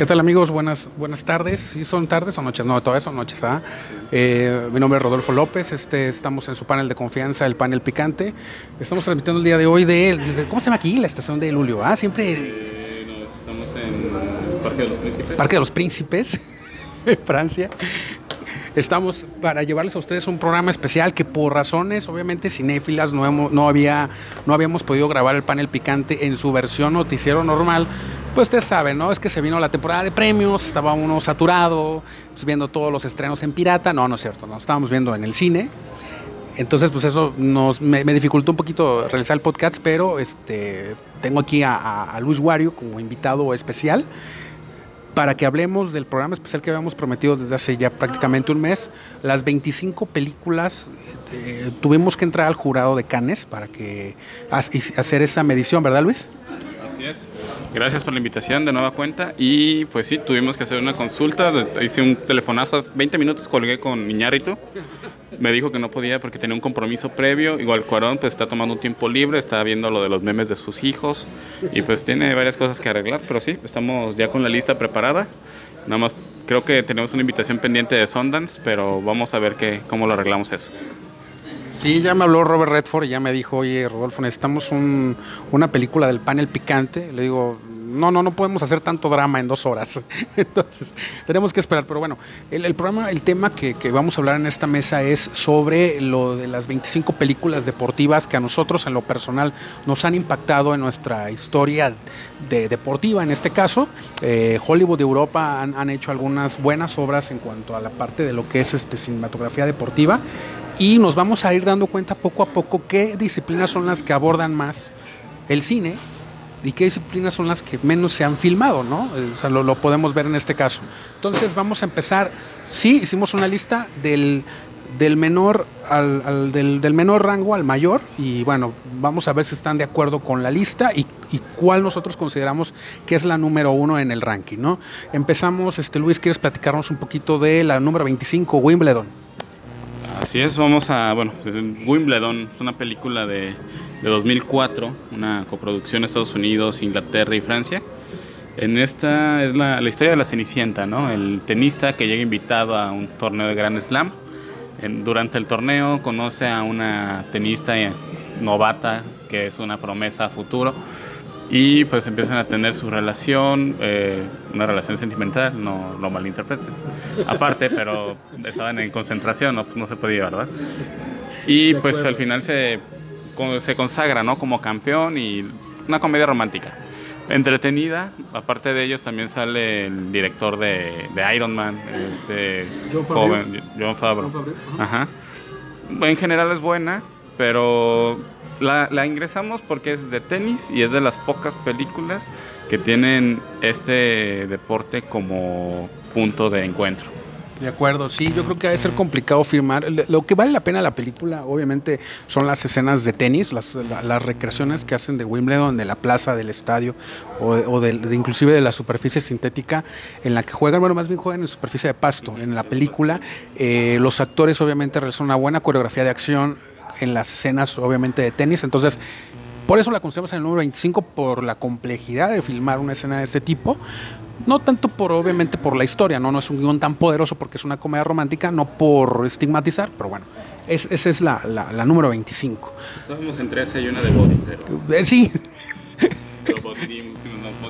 ¿Qué tal amigos? Buenas, buenas tardes. ¿Sí son tardes o noches? No, todavía son noches. ¿ah? Eh, mi nombre es Rodolfo López. Este, estamos en su panel de confianza, el panel picante. Estamos transmitiendo el día de hoy de, desde, ¿cómo se llama aquí? La estación de Lulio. Ah, siempre... Eh, no, estamos en Parque de los Príncipes. Parque de los Príncipes, Francia. Estamos para llevarles a ustedes un programa especial que por razones obviamente cinéfilas no, hemos, no, había, no habíamos podido grabar el panel picante en su versión noticiero normal. Pues ustedes saben, ¿no? Es que se vino la temporada de premios, estaba uno saturado, pues viendo todos los estrenos en pirata. No, no es cierto, no, estábamos viendo en el cine. Entonces, pues eso nos, me, dificultó un poquito realizar el podcast, pero este, tengo aquí a, a Luis Wario como invitado especial para que hablemos del programa especial que habíamos prometido desde hace ya prácticamente un mes. Las 25 películas, eh, tuvimos que entrar al jurado de Cannes para que hacer esa medición, ¿verdad Luis? Así es. Gracias por la invitación de nueva cuenta. Y pues sí, tuvimos que hacer una consulta. Hice un telefonazo, 20 minutos colgué con Miñarito. Me dijo que no podía porque tenía un compromiso previo. Igual Cuarón pues está tomando un tiempo libre, está viendo lo de los memes de sus hijos y pues tiene varias cosas que arreglar. Pero sí, estamos ya con la lista preparada. Nada más creo que tenemos una invitación pendiente de Sundance, pero vamos a ver que, cómo lo arreglamos eso. Sí, ya me habló Robert Redford y ya me dijo, oye, Rodolfo, necesitamos un, una película del panel picante. Le digo, no, no, no podemos hacer tanto drama en dos horas. Entonces, tenemos que esperar. Pero bueno, el, programa, el tema que, vamos a hablar en esta mesa es sobre lo de las 25 películas deportivas que a nosotros en lo personal nos han impactado en nuestra historia de, deportiva. En este caso, eh, Hollywood de Europa han, han, hecho algunas buenas obras en cuanto a la parte de lo que es este, cinematografía deportiva. Y nos vamos a ir dando cuenta poco a poco qué disciplinas son las que abordan más el cine y qué disciplinas son las que menos se han filmado, ¿no? O sea, lo, lo, podemos ver en este caso. Entonces vamos a empezar, sí, hicimos una lista del, del menor al, al del, del, menor rango al mayor y bueno, vamos a ver si están de acuerdo con la lista y, y, cuál nosotros consideramos que es la número uno en el ranking, ¿no? Empezamos, este Luis, ¿quieres platicarnos un poquito de la número 25, Wimbledon? Así es, vamos a, bueno, Wimbledon es una película de, de 2004, una coproducción de Estados Unidos, Inglaterra y Francia. En esta es la, historia de la Cenicienta, ¿no? El tenista que llega invitado a un torneo de Grand Slam. Durante el torneo conoce a una tenista novata que es una promesa a futuro y pues empiezan a tener su relación, eh, una relación sentimental, no lo malinterpreten. Aparte, pero estaban en concentración, no, pues no se podía, ¿verdad? Y pues al final se, se consagra, ¿no? Como campeón y una comedia romántica. Entretenida, aparte de ellos también sale el director de, de Iron Man, este John joven, John Favreau. Ajá. En general es buena, pero la, la, ingresamos porque es de tenis y es de las pocas películas que tienen este deporte como punto de encuentro. De acuerdo, sí, yo creo que ha de ser complicado firmar. Lo que vale la pena la película, obviamente, son las escenas de tenis, las, la, las recreaciones que hacen de Wimbledon, de la plaza, del estadio, o, o de, de, inclusive de la superficie sintética en la que juegan, bueno, más bien juegan en superficie de pasto. En la película, eh, los actores obviamente realizan una buena coreografía de acción en las escenas, obviamente, de tenis. Entonces, por eso la consideramos en el número 25, por la complejidad de filmar una escena de este tipo. No tanto por, obviamente, por la historia, no, no es un guion tan poderoso porque es una comedia romántica, no por estigmatizar, pero bueno, es, esa es la, la, la, número 25. Estábamos entre esa y una de Body. Pero... Eh, sí.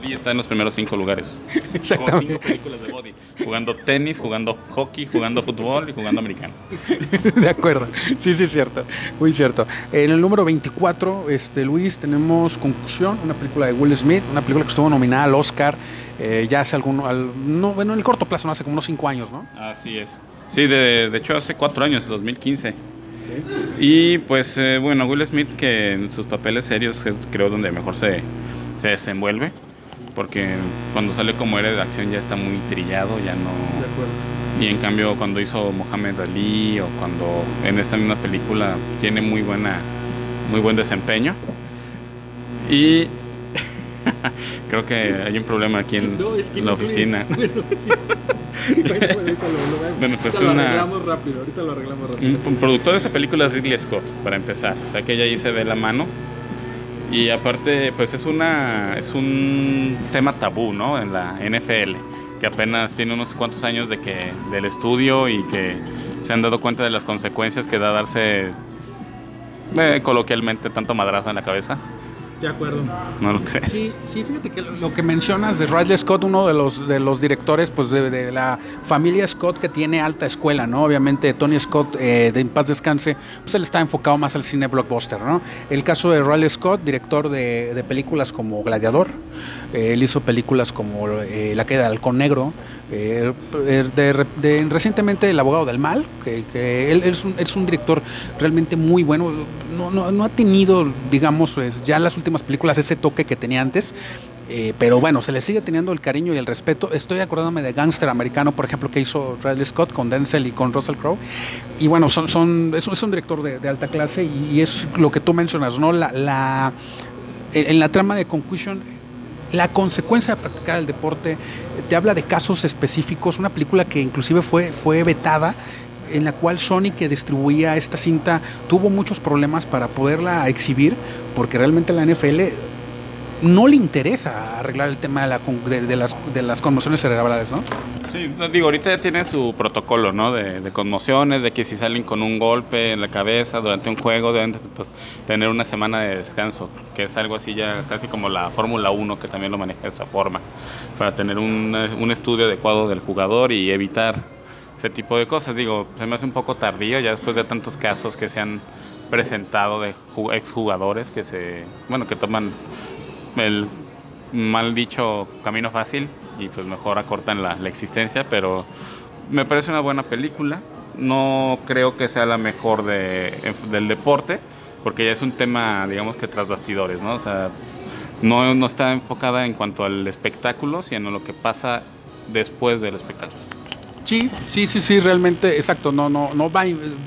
Body, está en los primeros cinco lugares. Exactamente. Con cinco películas de Body. Jugando tenis, jugando hockey, jugando fútbol y jugando americano. de acuerdo. Sí, sí, es cierto. Muy cierto. En el número 24, este, Luis, tenemos Conclusión, una película de Will Smith, una película que estuvo nominada al Oscar eh, ya hace algún, al, no, bueno, en el corto plazo, no hace como unos cinco años, ¿no? Así es. Sí, de, de hecho hace cuatro años, 2015. Okay. Y pues eh, bueno, Will Smith que en sus papeles serios creo donde mejor se, se desenvuelve, porque cuando sale como héroe de acción ya está muy trillado, ya no... De acuerdo. Y en cambio cuando hizo Mohamed Ali o cuando en esta misma película tiene muy buena, muy buen desempeño. Y Creo que hay un problema aquí en no, es que la oficina. Bueno, sí. bueno, pues ahorita una, lo arreglamos rápido, ahorita lo arreglamos rápido. Un, un, productor de esa película es Ridley Scott, para empezar. O sea que ella ahí se ve la mano. Y aparte, pues es una es un tema tabú, ¿no? En la NFL. que apenas tiene unos cuantos años de que, del estudio y que se han dado cuenta de las consecuencias que da darse eh, coloquialmente tanto madrazo en la cabeza. De acuerdo. ¿No lo crees? Sí, sí, fíjate que lo, que mencionas de Ridley Scott, uno de los, de los directores pues de, la familia Scott que tiene alta escuela, ¿no? Obviamente Tony Scott, eh, de En Paz Descanse, pues él está enfocado más al cine blockbuster, ¿no? El caso de Riley Scott, director de, películas como Gladiador, él hizo películas como eh, La queda del halcón negro, eh, de, recientemente El abogado del mal, que, él, es, un, director realmente muy bueno, no, no, no ha tenido, digamos, ya en las últimas películas ese toque que tenía antes, eh, pero bueno, se le sigue teniendo el cariño y el respeto. Estoy acordándome de Gangster Americano, por ejemplo, que hizo Riley Scott con Denzel y con Russell Crowe. Y bueno, son, son, es, un director de, alta clase y, es lo que tú mencionas, ¿no? La, la, en la trama de Concussion la consecuencia de practicar el deporte, te habla de casos específicos, una película que inclusive fue, fue vetada en la cual Sony que distribuía esta cinta tuvo muchos problemas para poderla exhibir porque realmente la NFL no le interesa arreglar el tema de, la, de, las, de conmociones cerebrales, ¿no? Sí, digo, ahorita ya tienen su protocolo, ¿no? De, conmociones, de que si salen con un golpe en la cabeza durante un juego, deben pues, tener una semana de descanso, que es algo así ya casi como la Fórmula 1, que también lo maneja de esa forma, para tener un, un estudio adecuado del jugador y evitar ese tipo de cosas. Digo, se me hace un poco tardío ya después de tantos casos que se han presentado de exjugadores que se, bueno, que toman el mal dicho camino fácil y pues mejor acortan la, existencia, pero me parece una buena película. No creo que sea la mejor de, del deporte, porque ya es un tema, digamos que tras bastidores, ¿no? O sea, no, no está enfocada en cuanto al espectáculo, sino lo que pasa después del espectáculo. Sí, sí, sí, sí, realmente, exacto, no, no, no va,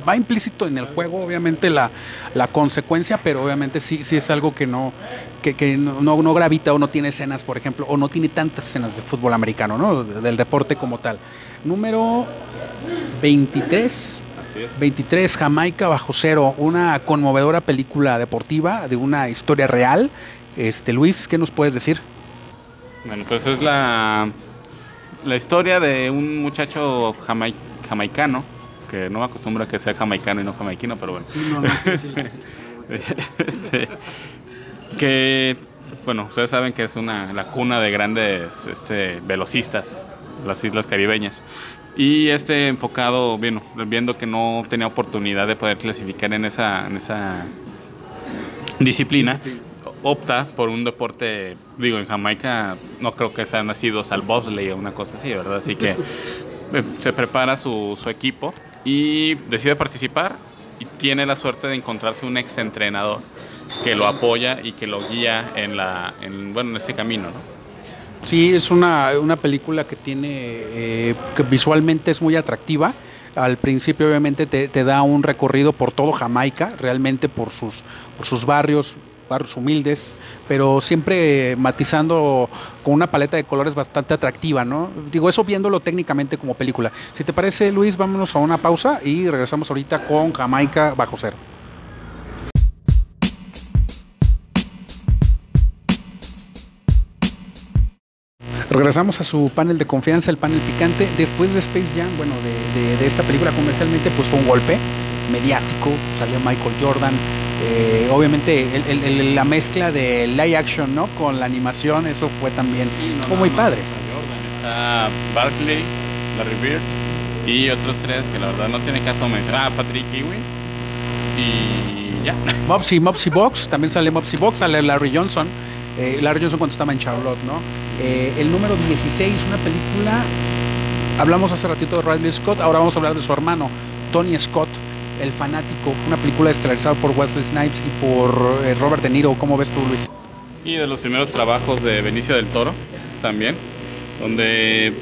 va implícito en el juego, obviamente la, la consecuencia, pero obviamente sí, sí es algo que no, que, que no, no, gravita o no tiene escenas, por ejemplo, o no tiene tantas escenas de fútbol americano, ¿no? Del deporte como tal. Número 23. 23, Jamaica bajo cero, una conmovedora película deportiva de una historia real. Este, Luis, ¿qué nos puedes decir? Bueno, pues es la la historia de un muchacho jamaicano, que no me acostumbra a que sea jamaicano y no jamaiquino, pero bueno. este, que, bueno, ustedes saben que es una, la cuna de grandes este, velocistas, las islas caribeñas. Y este enfocado, bueno, viendo que no tenía oportunidad de poder clasificar en esa, en esa disciplina, opta por un deporte, digo, en Jamaica no creo que sean nacidos al bobsleigh o una cosa así, ¿verdad? Así que eh, se prepara su, equipo y decide participar y tiene la suerte de encontrarse un ex entrenador que lo apoya y que lo guía en, la, en, bueno, en ese camino, ¿no? Sí, es una, película que tiene, eh, que visualmente es muy atractiva. Al principio obviamente te, te, da un recorrido por todo Jamaica, realmente por sus, por sus barrios, barrios humildes, pero siempre matizando con una paleta de colores bastante atractiva, ¿no? Digo, eso viéndolo técnicamente como película. Si te parece, Luis, vámonos a una pausa y regresamos ahorita con Jamaica bajo cero. Regresamos a su panel de confianza, el panel picante. Después de Space Jam, bueno, de, de esta película comercialmente, pues fue un golpe mediático. Salió Michael Jordan, eh, obviamente la mezcla de live action ¿no? con la animación, eso fue también fue muy padre. Está Barkley, Larry Bird y otros tres que la verdad no tiene caso mencionar. Ah, Patrick Ewing y ya. Mopsy, Mopsy Box, también sale Mopsy Box, sale Larry Johnson. Eh, Larry Johnson cuando estaba en Charlotte, ¿no? Eh, el número 16, una película. Hablamos hace ratito de Riley Scott, ahora vamos a hablar de su hermano, Tony Scott. El Fanático, una película estelarizada por Wesley Snipes y por eh, Robert De Niro. ¿Cómo ves tú, Luis? Y de los primeros trabajos de Benicio del Toro también, donde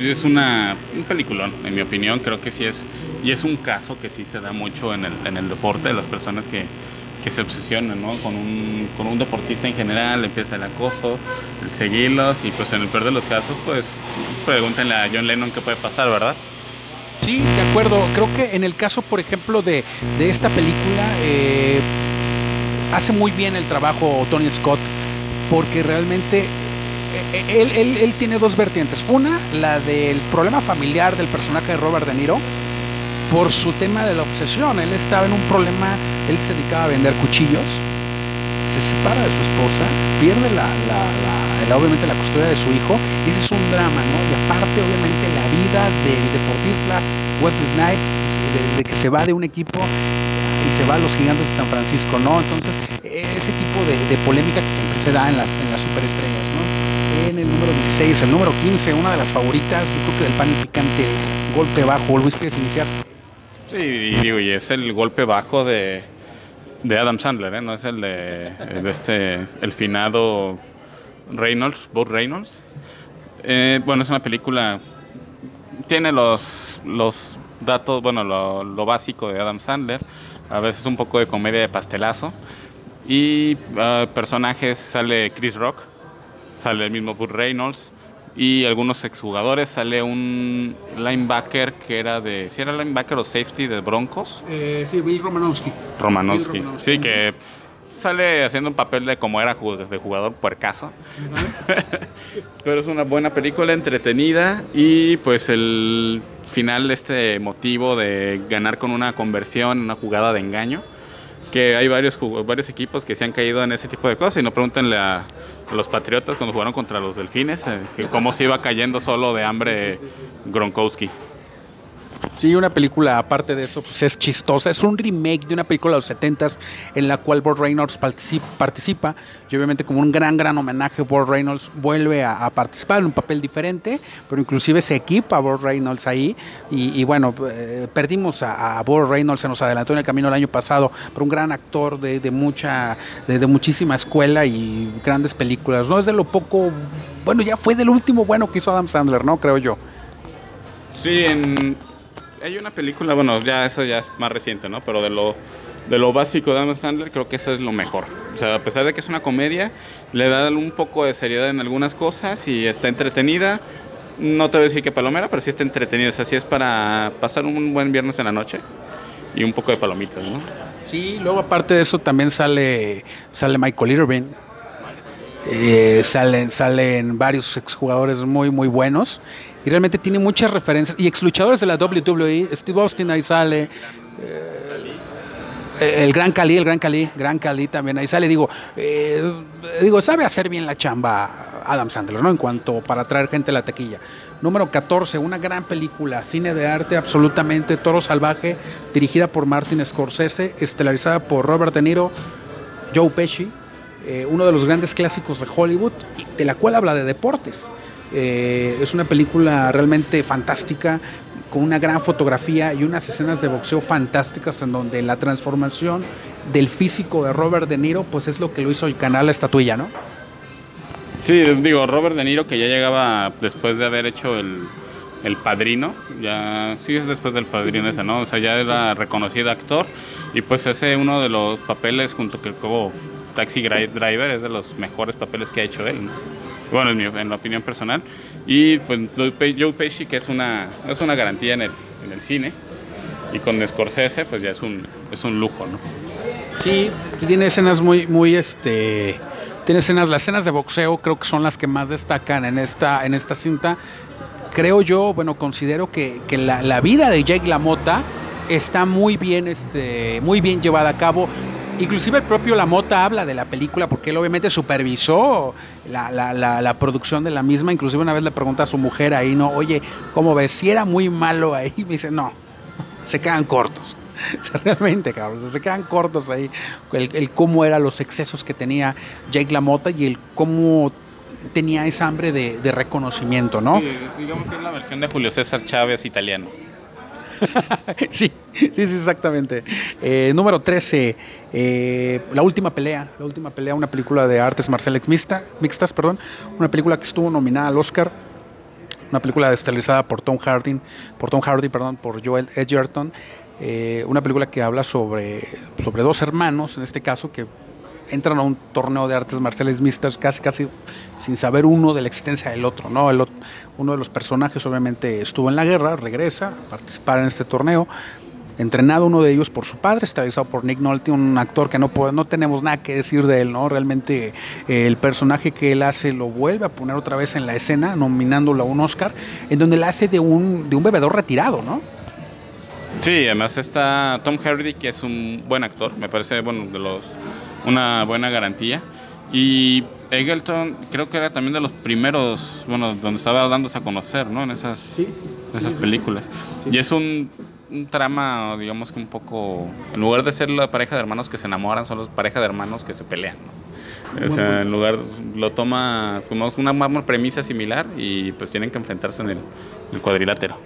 es una, un peliculón, en mi opinión. Creo que sí es, y es un caso que sí se da mucho en el, en el deporte, de las personas que, que se obsesionan ¿no? con, un, con un deportista en general, empieza el acoso, el seguirlos y pues en el peor de los casos pues pregúntenle a John Lennon qué puede pasar, ¿verdad? Sí, de acuerdo. Creo que en el caso, por ejemplo, de, esta película, eh, hace muy bien el trabajo Tony Scott, porque realmente eh, él, él, él, tiene dos vertientes. Una, la del problema familiar del personaje de Robert De Niro por su tema de la obsesión. Él estaba en un problema, él se dedicaba a vender cuchillos, se separa de su esposa, pierde la, la, obviamente la custodia de su hijo, y ese es un drama, ¿no? Y aparte, obviamente, vida del deportista Wesley Snipes, de, que se va de un equipo y se va a los gigantes de San Francisco, ¿no? Entonces, ese tipo de, de polémica que siempre se da en las, superestrellas, ¿no? En el número 16, el número 15, una de las favoritas, yo creo que del pan picante, golpe bajo, Luis, ¿quieres iniciar? Sí, y digo, y es el golpe bajo de, de Adam Sandler, ¿eh? no es el de, de, este, el finado Reynolds, Bob Reynolds. Eh, bueno, es una película, tiene los, los datos, bueno, lo, lo, básico de Adam Sandler, a veces un poco de comedia de pastelazo. Y uh, personajes sale Chris Rock, sale el mismo Bob Reynolds, y algunos exjugadores. Sale un linebacker que era de. ¿Si era linebacker o safety de Broncos? Eh, sí, Bill Romanowski. Romanowski. Bill Romanowski. Sí, que sale haciendo un papel de como era de jugador puercaso. Uh -huh. Pero es una buena película, entretenida y pues el final, este motivo de ganar con una conversión, una jugada de engaño que hay varios, varios equipos que se han caído en ese tipo de cosas y no pregúntenle a, a los Patriotas cuando jugaron contra los Delfines, eh, que cómo se iba cayendo solo de hambre Gronkowski. Sí, una película, aparte de eso, pues es chistosa. Es un remake de una película de los 70 en la cual Bob Reynolds participa. Y obviamente como un gran, gran homenaje, Bob Reynolds vuelve a, participar en un papel diferente, pero inclusive se equipa a Bob Reynolds ahí. Y, bueno, eh, perdimos a, a Bob Reynolds, se nos adelantó en el camino el año pasado, pero un gran actor de, mucha, de, muchísima escuela y grandes películas. No es de lo poco, bueno, ya fue del último bueno que hizo Adam Sandler, ¿no? Creo yo. Sí, en, hay una película, bueno, ya eso ya es más reciente, ¿no? Pero de lo, de lo básico de Adam Sandler, creo que eso es lo mejor. O sea, a pesar de que es una comedia, le da un poco de seriedad en algunas cosas y está entretenida. No te voy a decir que palomera, pero sí está entretenida. O sea, sí es para pasar un buen viernes en la noche y un poco de palomitas, ¿no? Sí, luego aparte de eso también sale, sale Michael Irving. Eh, salen, salen varios exjugadores muy, muy buenos y realmente tiene muchas referencias. Y ex luchadores de la WWE, Steve Austin ahí sale. Eh, el Gran Cali, el Gran Cali, Gran Cali también ahí sale. Digo, eh, digo, sabe hacer bien la chamba Adam Sandler, ¿no? En cuanto para atraer gente a la taquilla. Número 14, una gran película, cine de arte absolutamente, Toro Salvaje, dirigida por Martin Scorsese, estelarizada por Robert De Niro, Joe Pesci, eh, uno de los grandes clásicos de Hollywood, de la cual habla de deportes. Eh, es una película realmente fantástica, con una gran fotografía y unas escenas de boxeo fantásticas en donde la transformación del físico de Robert De Niro, pues es lo que lo hizo ganar la estatuilla, ¿no? Sí, digo, Robert De Niro que ya llegaba después de haber hecho el, el Padrino, ya sí es después del Padrino ese, ¿no? O sea, ya era reconocido actor y pues ese uno de los papeles junto que como Taxi Driver es de los mejores papeles que ha hecho él, ¿no? Bueno, en, mi, en la opinión personal. Y pues Joe Pesci, que es una, es una garantía en el, en el cine, y con Scorsese, pues ya es un, es un lujo, ¿no? Sí, tiene escenas muy, muy, este, tiene escenas, las escenas de boxeo creo que son las que más destacan en esta, en esta cinta. Creo yo, bueno, considero que, que la, la, vida de Jake LaMotta está muy bien, este, muy bien llevada a cabo. Inclusive el propio Lamota habla de la película porque él obviamente supervisó la, la, la, la, producción de la misma. Inclusive una vez le pregunta a su mujer ahí, no, oye, ¿cómo ves? Si era muy malo ahí, me dice, no, se quedan cortos. Realmente, cabrón, se quedan cortos ahí. El, el cómo eran los excesos que tenía Jake LaMotta y el cómo tenía esa hambre de, de reconocimiento, ¿no? Sí, digamos que es la versión de Julio César Chávez italiano. sí, sí, sí, exactamente. Eh, número 13, eh, La Última Pelea. La Última Pelea, una película de artes marciales mixta, mixtas, perdón. Una película que estuvo nominada al Oscar. Una película estelarizada por Tom Hardy, por Tom Hardy, perdón, por Joel Edgerton. Eh, una película que habla sobre, sobre dos hermanos, en este caso, que entran a un torneo de artes marciales mixtas casi casi sin saber uno de la existencia del otro, ¿no? El uno de los personajes obviamente estuvo en la guerra, regresa a participar en este torneo entrenado uno de ellos por su padre, está realizado por Nick Nolte, un actor que no, no tenemos nada que decir de él, ¿no? Realmente eh, el personaje que él hace lo vuelve a poner otra vez en la escena, nominándolo a un Oscar, en donde le hace de un, de un bebedor retirado, ¿no? Sí, además está Tom Hardy, que es un buen actor, me parece bueno, de los, una buena garantía. Y Eggleton creo que era también de los primeros, bueno, donde estaba dándose a conocer, ¿no? En esas, esas películas. Y es un, un, trama, digamos que un poco, en lugar de ser la pareja de hermanos que se enamoran, son los pareja de hermanos que se pelean, ¿no? O sea, en lugar, lo toma como una premisa similar y pues tienen que enfrentarse en el, el cuadrilátero.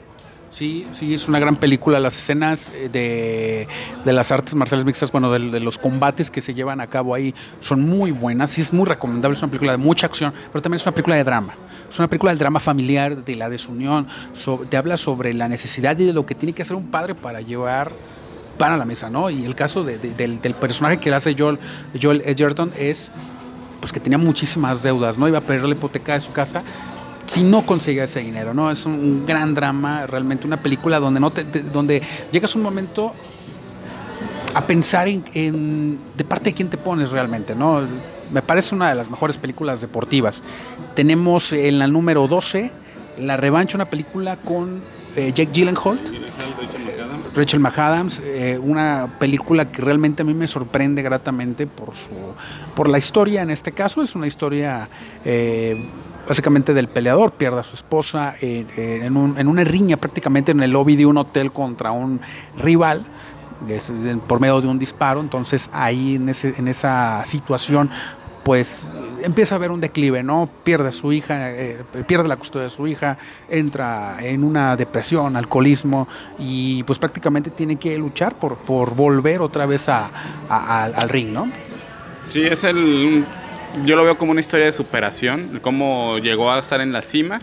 Sí, sí, es una gran película. Las escenas eh, de, de las artes marciales mixtas, bueno, de, de, los combates que se llevan a cabo ahí son muy buenas. Sí, es muy recomendable. Es una película de mucha acción, pero también es una película de drama. Es una película del drama familiar, de la desunión. So, te habla sobre la necesidad y de lo que tiene que hacer un padre para llevar pan a la mesa, ¿no? Y el caso de, del, del, personaje que hace Joel, Joel Edgerton es pues que tenía muchísimas deudas, ¿no? Iba a perder la hipoteca de su casa si no conseguía ese dinero, ¿no? Es un gran drama, realmente una película donde no te, te, donde llegas un momento a pensar en, en, de parte de quién te pones realmente, ¿no? Me parece una de las mejores películas deportivas. Tenemos en la número 12 La Revancha, una película con eh, Jake Gyllenhaal. Rachel McAdams, eh, una película que realmente a mí me sorprende gratamente por su por la historia en este caso es una historia eh, básicamente del peleador, pierde a su esposa en, en, un, en, una riña prácticamente en el lobby de un hotel contra un rival por medio de un disparo, entonces ahí en, ese, en esa situación pues empieza a haber un declive, ¿no? Pierde a su hija, eh, pierde la custodia de su hija, entra en una depresión, alcoholismo y pues prácticamente tiene que luchar por, volver otra vez al ring, ¿no? Sí, es el, yo lo veo como una historia de superación, cómo llegó a estar en la cima,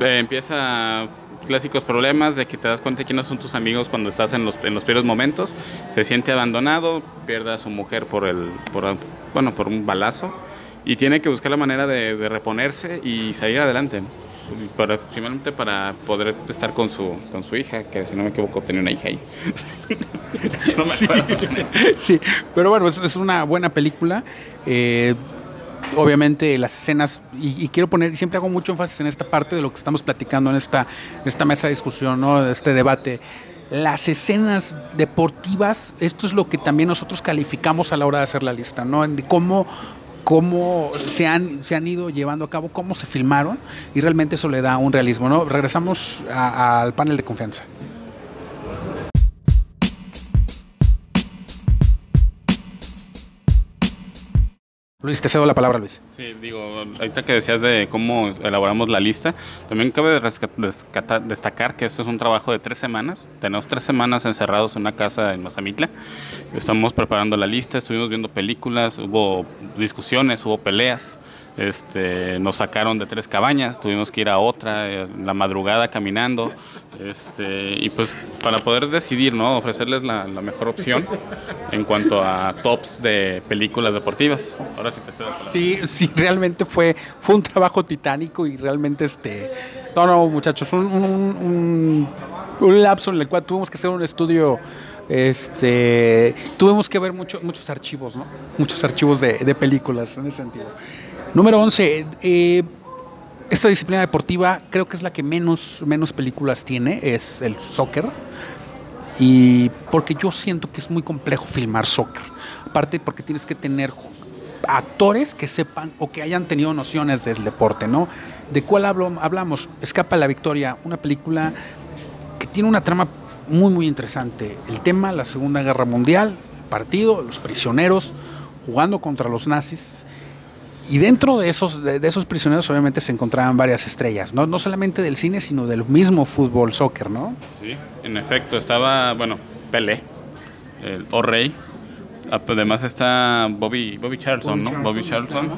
empieza clásicos problemas de que te das cuenta de quiénes son tus amigos cuando estás en los, en los peores momentos, se siente abandonado, pierde a su mujer por, el, por, bueno, por un balazo y tiene que buscar la manera de, de reponerse y salir adelante. Para, finalmente para poder estar con su, con su hija, que si no me equivoco tenía una hija ahí. no me acuerdo. Sí, sí, pero bueno, es, es una buena película. Eh, obviamente las escenas, y, quiero poner, siempre hago mucho énfasis en esta parte de lo que estamos platicando en esta, en esta mesa de discusión, ¿no? este debate. Las escenas deportivas, esto es lo que también nosotros calificamos a la hora de hacer la lista, ¿no? De cómo, cómo se han, se han ido llevando a cabo, cómo se filmaron, y realmente eso le da un realismo, ¿no? Regresamos al panel de confianza. Luis, te cedo la palabra, Luis. Sí, digo, ahorita que decías de cómo elaboramos la lista, también cabe de destacar que esto es un trabajo de tres semanas. Tenemos tres semanas encerrados en una casa en Mazamitla. Estamos preparando la lista, estuvimos viendo películas, hubo discusiones, hubo peleas. Este, nos sacaron de tres cabañas, tuvimos que ir a otra, en la madrugada caminando, este, y pues para poder decidir, ¿no? Ofrecerles la, mejor opción en cuanto a tops de películas deportivas. Ahora sí te cedo Sí, sí, realmente fue, fue un trabajo titánico y realmente este... No, no, muchachos, un, un, lapso en el cual tuvimos que hacer un estudio este, tuvimos que ver mucho, muchos archivos, ¿no? Muchos archivos de películas en ese sentido. Número 11. Eh, esta disciplina deportiva creo que es la que menos, menos películas tiene, es el soccer. Y porque yo siento que es muy complejo filmar soccer. Aparte porque tienes que tener actores que sepan o que hayan tenido nociones del deporte, ¿no? ¿De cuál hablo, hablamos? Escapa la Victoria, una película que tiene una trama muy, muy interesante. El tema, la Segunda Guerra Mundial, partido, los prisioneros jugando contra los nazis y dentro de esos, de, de, esos prisioneros obviamente se encontraban varias estrellas, ¿no? no solamente del cine, sino del mismo fútbol, soccer, ¿no? Sí, en efecto, estaba, bueno, Pelé, el O Rey, además está Bobby, Bobby Charlton, Bobby ¿no? Bobby Charlton.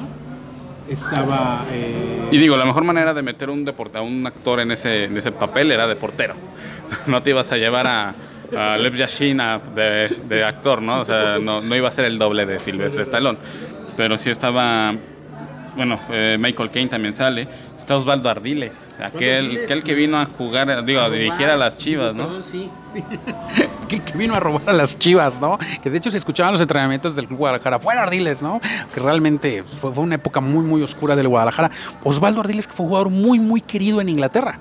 Estaba... Eh... Y digo, la mejor manera de meter un deporte, a un actor en ese, en ese papel era de portero. no te ibas a llevar a, a Lev Yashin de, de, actor, ¿no? O sea, no, no iba a ser el doble de Silvestre Stallone. Pero sí estaba bueno, eh, Michael Caine también sale, está Osvaldo Ardiles, aquel, Ardiles, aquel que vino a jugar, digo, a dirigir a las Chivas, ¿no? Sí, sí. que, que vino a robar a las Chivas, ¿no? Que de hecho se escuchaban los entrenamientos del Club Guadalajara. Fuera Ardiles, ¿no? Que realmente fue, fue una época muy, muy oscura del Guadalajara. Osvaldo Ardiles, que fue un jugador muy, muy querido en Inglaterra.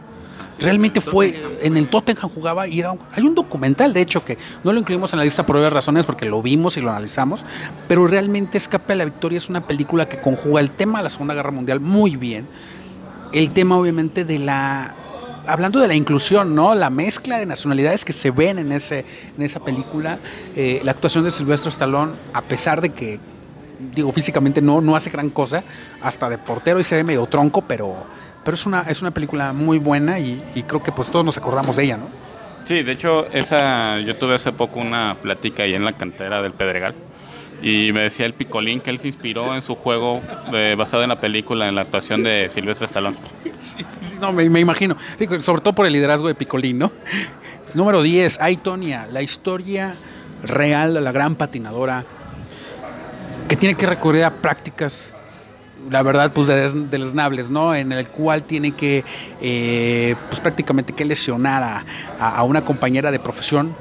Realmente fue, en el Tottenham jugaba y era un- hay un documental, de hecho, que no lo incluimos en la lista por varias razones, porque lo vimos y lo analizamos, pero realmente Escape a la Victoria es una película que conjuga el tema de la Segunda Guerra Mundial muy bien, el tema obviamente de la hablando de la inclusión, ¿no? La mezcla de nacionalidades que se ven en ese en esa película, eh, la actuación de Silvestre Stallone, a pesar de que digo físicamente no no hace gran cosa, hasta de portero y se ve medio tronco, pero pero es una es una película muy buena y, y creo que pues todos nos acordamos de ella, ¿no? Sí, de hecho, esa, yo tuve hace poco una plática ahí en la cantera del Pedregal. Y me decía el Picolín que él se inspiró en su juego eh, basado en la película, en la actuación de Silvestre Stallone. Sí, No, me, me imagino. Sí, sobre todo por el liderazgo de Picolín, ¿no? Número 10, Aitonia, la historia real de la gran patinadora que tiene que recurrir a prácticas, la verdad, pues de deleznables, ¿no? En el cual tiene que, eh, pues prácticamente que lesionar a, una compañera de profesión.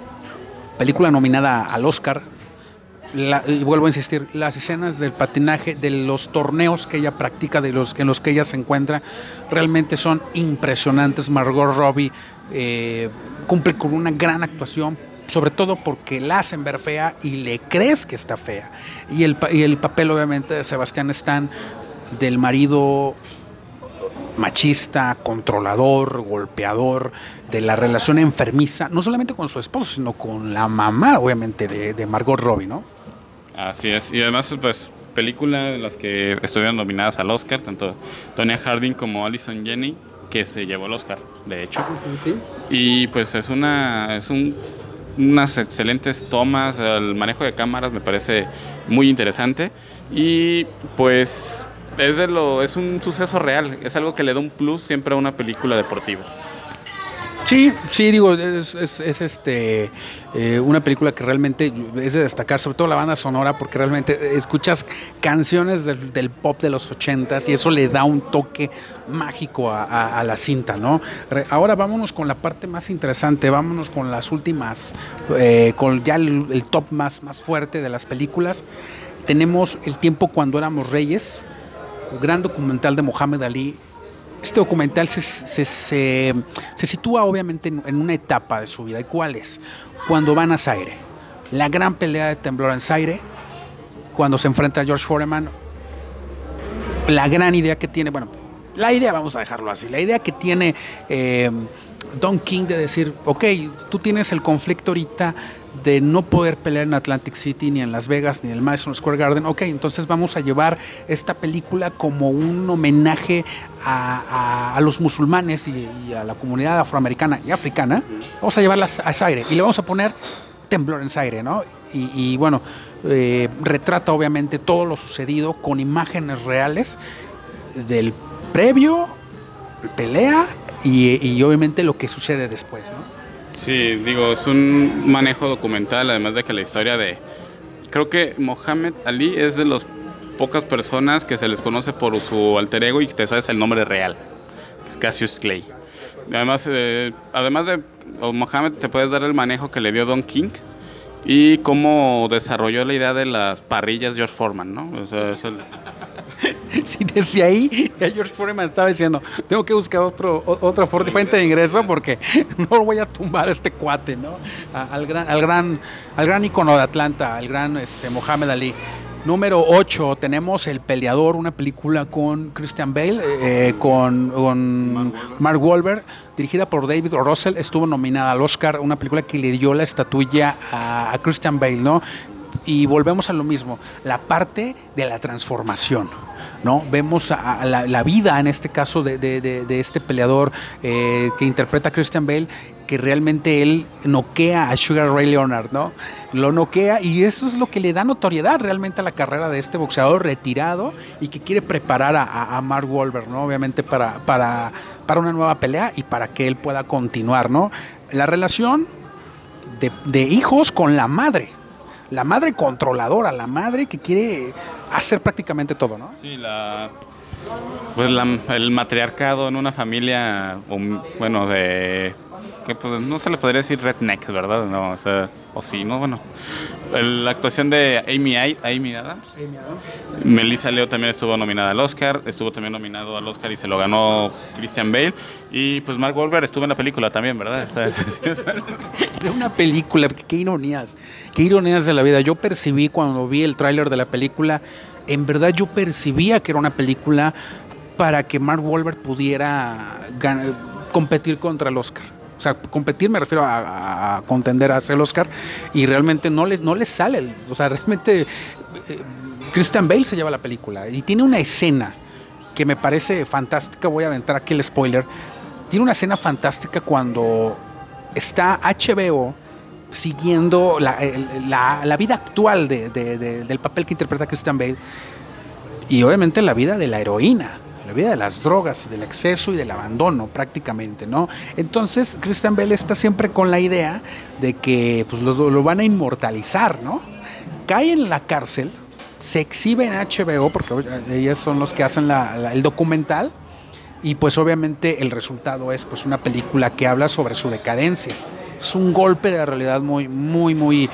Película nominada al Oscar. Y vuelvo a insistir, las escenas del patinaje, de los torneos que ella practica, de los en los que ella se encuentra, realmente son impresionantes. Margot Robbie eh, cumple con una gran actuación, sobre todo porque la hacen ver fea y le crees que está fea. Y el, y el papel, obviamente, de Sebastián Stan, del marido machista, controlador, golpeador, de la relación enfermiza, no solamente con su esposo, sino con la mamá, obviamente, de, de Margot Robbie, ¿no? Así es. Y además, pues, películas en las que estuvieron nominadas al Oscar, tanto Tonya Harding como Alison Jenny, que se llevó el Oscar, de hecho. Y pues es una es un, unas excelentes tomas, el manejo de cámaras me parece muy interesante y pues es de lo es un suceso real, es algo que le da un plus siempre a una película deportiva. Sí, sí, digo, es, es- es, este eh, una película que realmente es de destacar, sobre todo la banda sonora, porque realmente escuchas canciones del, pop de los ochentas y eso le da un toque mágico a, la cinta, ¿no? Ahora vámonos con la parte más interesante, vámonos con las últimas, eh, con ya el, el top más, más fuerte de las películas. Tenemos El tiempo cuando éramos reyes, gran documental de Mohamed Ali. Este documental se, se- se- sitúa obviamente en, en una etapa de su vida. ¿Y cuál es? Cuando van a Zaire. La gran pelea de temblor en Zaire, cuando se enfrenta a George Foreman. La gran idea que tiene, bueno, la idea, vamos a dejarlo así, la idea que tiene eh, Don King de decir, ok, tú tienes el conflicto ahorita de no poder pelear en Atlantic City, ni en Las Vegas, ni en el Madison Square Garden. Ok, entonces vamos a llevar esta película como un homenaje a, los musulmanes y, a la comunidad afroamericana y africana. Vamos a llevarla a Zaire y le vamos a poner temblor en Zaire, ¿no? Y, y, bueno, eh, retrata obviamente todo lo sucedido con imágenes reales del previo, pelea y, y obviamente lo que sucede después, ¿no? Sí, digo, es un manejo documental, además de que la historia de... Creo que Mohamed Ali es de las pocas personas que se les conoce por su alter ego y que te sabes el nombre real, que es Cassius Clay. Además, eh, además de Mohamed, te puedes dar el manejo que le dio Don King y cómo desarrolló la idea de las parrillas George Foreman, ¿no? O sea, es el- Sí, desde ahí ya George Foreman estaba diciendo, tengo que buscar otro, otra fuente de ingreso porque no voy a tumbar a este cuate, ¿no? Al gran, al gran, al gran icono de Atlanta, al gran este, Mohamed Ali. Número 8, tenemos El Peleador, una película con Christian Bale, eh, con, con Mark Wahlberg, dirigida por David. Russell, estuvo nominada al Oscar, una película que le dio la estatuilla a, a Christian Bale, ¿no? Y volvemos a lo mismo, la parte de la transformación, ¿no? Vemos la, vida, en este caso, de, de- este peleador eh, que interpreta Christian Bale, que realmente él noquea a Sugar Ray Leonard, ¿no? Lo noquea y eso es lo que le da notoriedad realmente a la carrera de este boxeador retirado y que quiere preparar a, a- Mark Wahlberg, ¿no? Obviamente para, para, para una nueva pelea y para que él pueda continuar, ¿no? La relación de hijos con la madre. La madre controladora, la madre que quiere hacer prácticamente todo, ¿no? Sí, la, pues el matriarcado en una familia, bueno, de que pues, no se le podría decir redneck, ¿verdad? No, o sea, o sí, no, bueno. La actuación de Amy, Amy Adams. Amy Adams. Melissa Leo también estuvo nominada al Oscar, estuvo también nominado al Oscar y se lo ganó Christian Bale. Y pues Mark Wahlberg estuvo en la película también, ¿verdad? Era una película, qué ironías, qué ironías de la vida. Yo percibí cuando vi el tráiler de la película, en verdad yo percibía que era una película para que Mark Wahlberg pudiera competir contra el Oscar. O sea, competir me refiero a, contender a hacer el Oscar y realmente no les, no sale. O sea, realmente eh, Christian Bale se lleva la película y tiene una escena que me parece fantástica. Voy a aventar aquí el spoiler. Tiene una escena fantástica cuando está HBO siguiendo la, la, vida actual del papel que interpreta Christian Bale y obviamente la vida de la heroína la vida de las drogas del exceso y del abandono prácticamente, ¿no? Entonces Christian Bell está siempre con la idea de que pues, lo, van a inmortalizar, ¿no? Cae en la cárcel, se exhibe en HBO, porque ellos son los que hacen el documental, y pues obviamente el resultado es pues una película que habla sobre su decadencia. Es un golpe de realidad muy, muy, muy,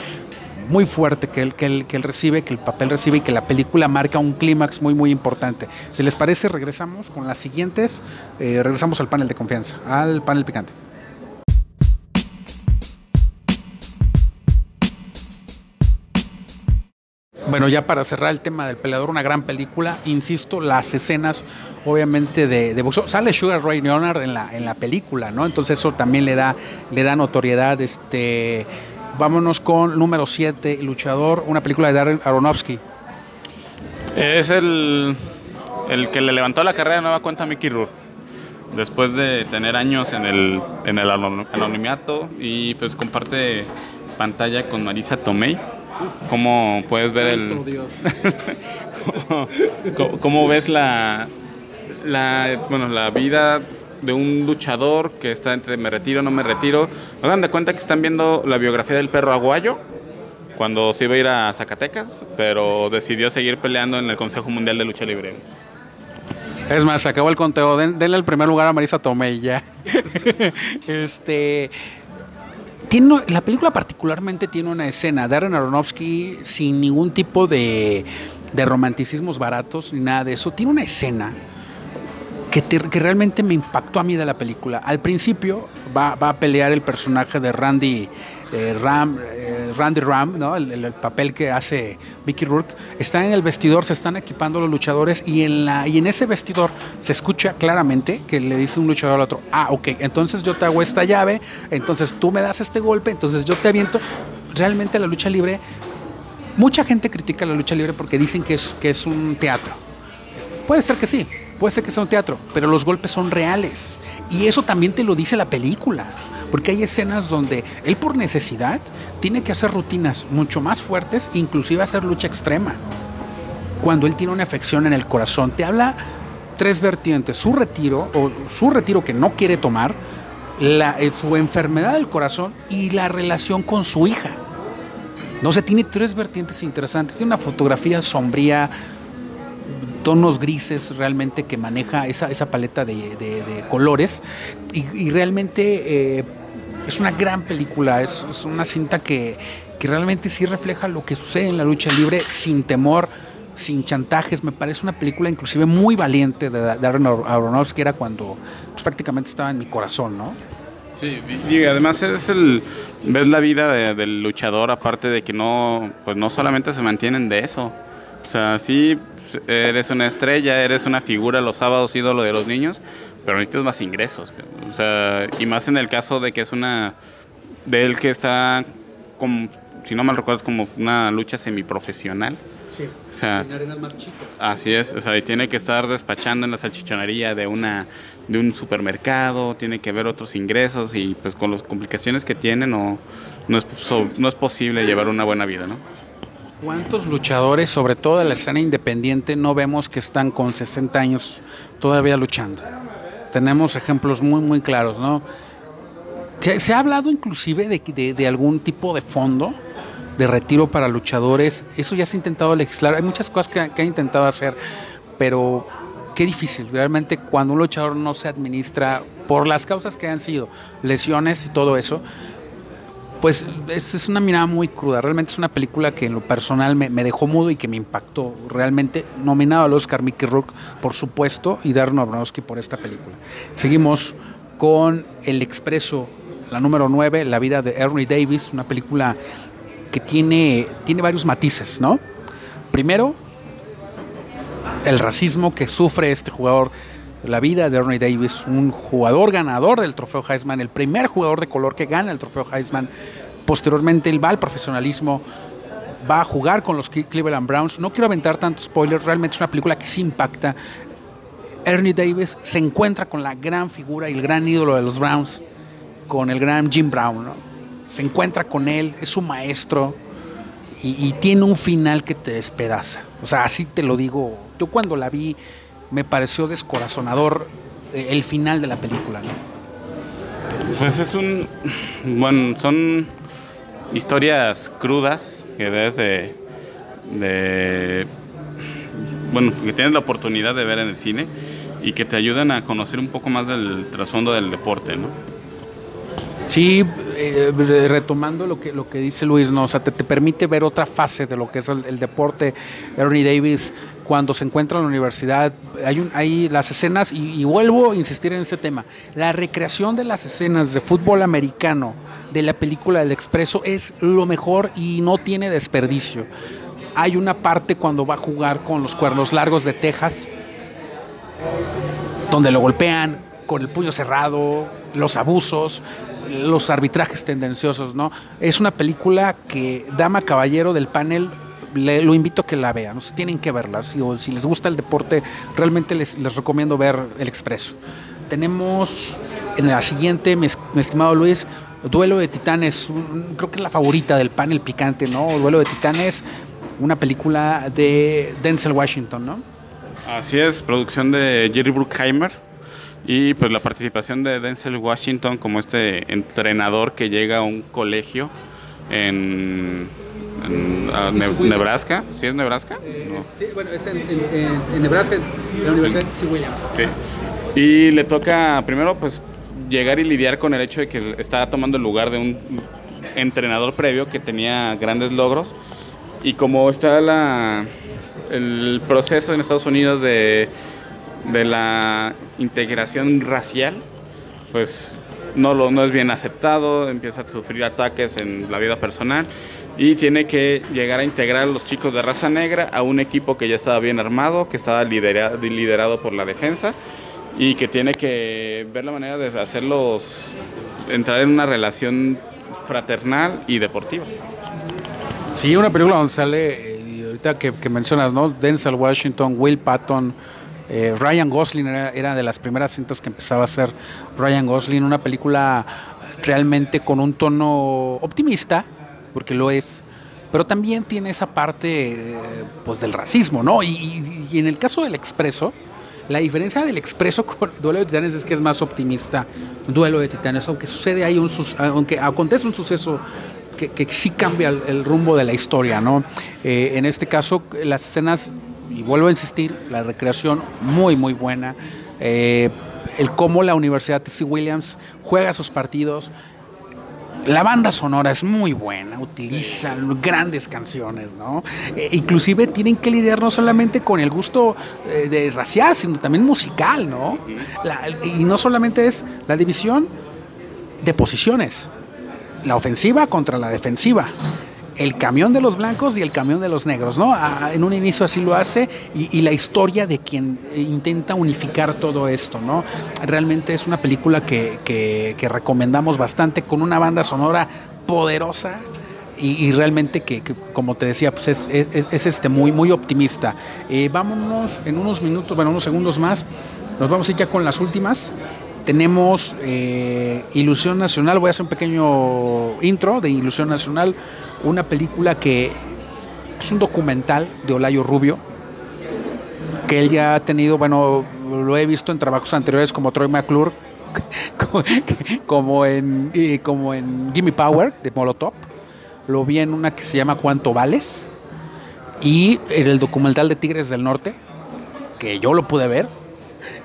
muy fuerte que él, que, él, que él recibe, que el papel recibe y que la película marca un clímax muy, muy importante. Si les parece, regresamos con las siguientes. Eh, regresamos al panel de confianza, al panel picante. Bueno, ya para cerrar el tema del peleador, una gran película. Insisto, las escenas, obviamente, de, de boxeo. Sale Sugar Ray Leonard en la, en la película, ¿no? Entonces eso también le da, le da notoriedad. Este, Vámonos con número 7, Luchador, una película de Darren Aronofsky. Es el, el que le levantó la carrera de nueva cuenta a Mickey Rourke. Después de tener años en el, en el anonimato y pues comparte pantalla con Marisa Tomei. ¿Cómo puedes ver el... ¿Cómo, ves la, la, bueno, la vida de un luchador que está entre me retiro, no me retiro. Hagan de cuenta que están viendo la biografía del perro aguayo cuando se iba a ir a Zacatecas, pero decidió seguir peleando en el Consejo Mundial de Lucha Libre. Es más, se acabó el conteo. denle el primer lugar a Marisa Tomei ya. este. Tiene, la película particularmente tiene una escena. Darren Aronofsky, sin ningún tipo de, de romanticismos baratos ni nada de eso, tiene una escena que, realmente me impactó a mí de la película. Al principio va, a pelear el personaje de Randy eh, Ram, eh, Randy Ram, ¿no? El, papel que hace Mickey Rourke. Está en el vestidor, se están equipando los luchadores y en, la, y en ese vestidor se escucha claramente que le dice un luchador al otro, ah, ok, entonces yo te hago esta llave, entonces tú me das este golpe, entonces yo te aviento. Realmente la lucha libre, mucha gente critica la lucha libre porque dicen que que es un teatro. Puede ser que sí, Puede ser que sea un teatro, pero los golpes son reales. Y eso también te lo dice la película. Porque hay escenas donde él por necesidad tiene que hacer rutinas mucho más fuertes, inclusive hacer lucha extrema. Cuando él tiene una afección en el corazón, te habla tres vertientes. Su retiro, o su retiro que no quiere tomar, eh, su enfermedad del corazón y la relación con su hija. No sé, tiene tres vertientes interesantes. Tiene una fotografía sombría, tonos grises realmente que maneja esa, esa paleta de, colores y, realmente eh, es una gran película, es, una cinta que, realmente sí refleja lo que sucede en la lucha libre sin temor, sin chantajes, me parece una película inclusive muy valiente de Darren Aronofsky, era cuando pues, prácticamente estaba en mi corazón, ¿no? Sí, y además es el ves la vida del luchador aparte de que no pues no solamente se mantienen de eso o sea, sí, eres una estrella, eres una figura los sábados ídolo de los niños, pero necesitas más ingresos. O sea, y más en el caso de que es una. de él que está, como, si no mal recuerdo, es como una lucha semiprofesional. Sí, o sea, en arenas más chicas. Así es, o sea, y tiene que estar despachando en la salchichonería de una de un supermercado, tiene que ver otros ingresos y pues con las complicaciones que tiene no, no, es, no es posible llevar una buena vida, ¿no? ¿Cuántos luchadores, sobre todo de la escena independiente, no vemos que están con 60 años todavía luchando? Tenemos ejemplos muy, muy claros, ¿no? Se, ha hablado inclusive de, de, algún tipo de fondo de retiro para luchadores. Eso ya se ha intentado legislar. Hay muchas cosas que, que ha intentado hacer, pero qué difícil. Realmente cuando un luchador no se administra por las causas que han sido, lesiones y todo eso, pues es, es una mirada muy cruda. Realmente es una película que en lo personal me, dejó mudo y que me impactó. Realmente nominado al Oscar Mickey Rourke, por supuesto, y Darren Aronofsky por esta película. Seguimos con El Expreso, la número 9, La vida de Ernie Davis, una película que tiene, tiene varios matices, ¿no? Primero, el racismo que sufre este jugador, la vida de Ernie Davis, un jugador ganador del trofeo Heisman, el primer jugador de color que gana el trofeo Heisman. Posteriormente, él va al profesionalismo, va a jugar con los Cleveland Browns. No quiero aventar tantos spoilers, realmente es una película que sí impacta. Ernie Davis se encuentra con la gran figura y el gran ídolo de los Browns, con el gran Jim Brown. Se encuentra con él, es su maestro y, y, tiene un final que te despedaza. O sea, así te lo digo. Yo cuando la vi me pareció descorazonador eh, el final de la película. ¿no? Pues es un... Bueno, son historias crudas que debes de, de... Bueno, que tienes la oportunidad de ver en el cine y que te ayudan a conocer un poco más del trasfondo del deporte, ¿no? Sí, eh, retomando lo que, lo que dice Luis, ¿no? o sea, te, te, permite ver otra fase de lo que es el, el, deporte. Ernie Davis, cuando se encuentra en la universidad, hay, un, hay las escenas, y, vuelvo a insistir en ese tema, la recreación de las escenas de fútbol americano de la película del Expreso es lo mejor y no tiene desperdicio. Hay una parte cuando va a jugar con los cuernos largos de Texas, donde lo golpean con el puño cerrado, los abusos, los arbitrajes tendenciosos, ¿no? Es una película que Dama Caballero del panel lo invito a que la vean, o sea, tienen que verla. Si, les gusta el deporte, realmente les, recomiendo ver El Expreso. Tenemos en la siguiente, mi, estimado Luis, Duelo de Titanes, creo que es la favorita del panel picante, ¿no? Duelo de Titanes, una película de Denzel Washington, ¿no? Así es, producción de Jerry Bruckheimer y pues la participación de Denzel Washington como este entrenador que llega a un colegio en, en uh, ne Nebraska. ¿Sí es Nebraska? Eh, no. Sí, bueno, es en, en, en Nebraska, en la Universidad de C. Williams. Sí. Y le toca primero pues llegar y lidiar con el hecho de que está tomando el lugar de un entrenador previo que tenía grandes logros y como está la, el proceso en Estados Unidos de de la integración racial, pues no, lo, no es bien aceptado, empieza a sufrir ataques en la vida personal y tiene que llegar a integrar a los chicos de raza negra a un equipo que ya estaba bien armado, que estaba liderado, liderado por la defensa y que tiene que ver la manera de hacerlos entrar en una relación fraternal y deportiva. Sí, una película donde sale, y ahorita que, que mencionas, ¿no? Denzel Washington, Will Patton, eh, Ryan Gosling era, era, de las primeras cintas que empezaba a hacer Ryan Gosling, una película realmente con un tono optimista, porque lo es, pero también tiene esa parte eh, pues, del racismo, ¿no? Y, en el caso del Expreso, la diferencia del Expreso con Duelo de Titanes es que es más optimista, Duelo de Titanes, aunque sucede ahí un, aunque acontece un suceso que, sí cambia el, rumbo de la historia, ¿no? Eh, en este caso, las escenas y vuelvo a insistir, la recreación muy, muy buena. Eh, el cómo la Universidad T.C. Williams juega sus partidos. La banda sonora es muy buena, utilizan grandes canciones, ¿no? Eh, inclusive tienen que lidiar no solamente con el gusto eh, de racial, sino también musical, ¿no? La, y no solamente es la división de posiciones, la ofensiva contra la defensiva el camión de los blancos y el camión de los negros, ¿no? En un inicio así lo hace y, la historia de quien intenta unificar todo esto, ¿no? Realmente es una película que, recomendamos bastante con una banda sonora poderosa. Y, realmente que, como te decía, pues es, es, es este muy, muy optimista. Eh, vámonos en unos minutos, bueno, unos segundos más, nos vamos a ir ya con las últimas tenemos eh, Ilusión Nacional. Voy a hacer un pequeño intro de Ilusión Nacional, una película que es un documental de Olayo Rubio, que él ya ha tenido, bueno, lo he visto en trabajos anteriores como Troy McClure, como en, como en Gimme Power de Molotov. Lo vi en una que se llama ¿Cuánto vales? Y en el documental de Tigres del Norte, que yo lo pude ver,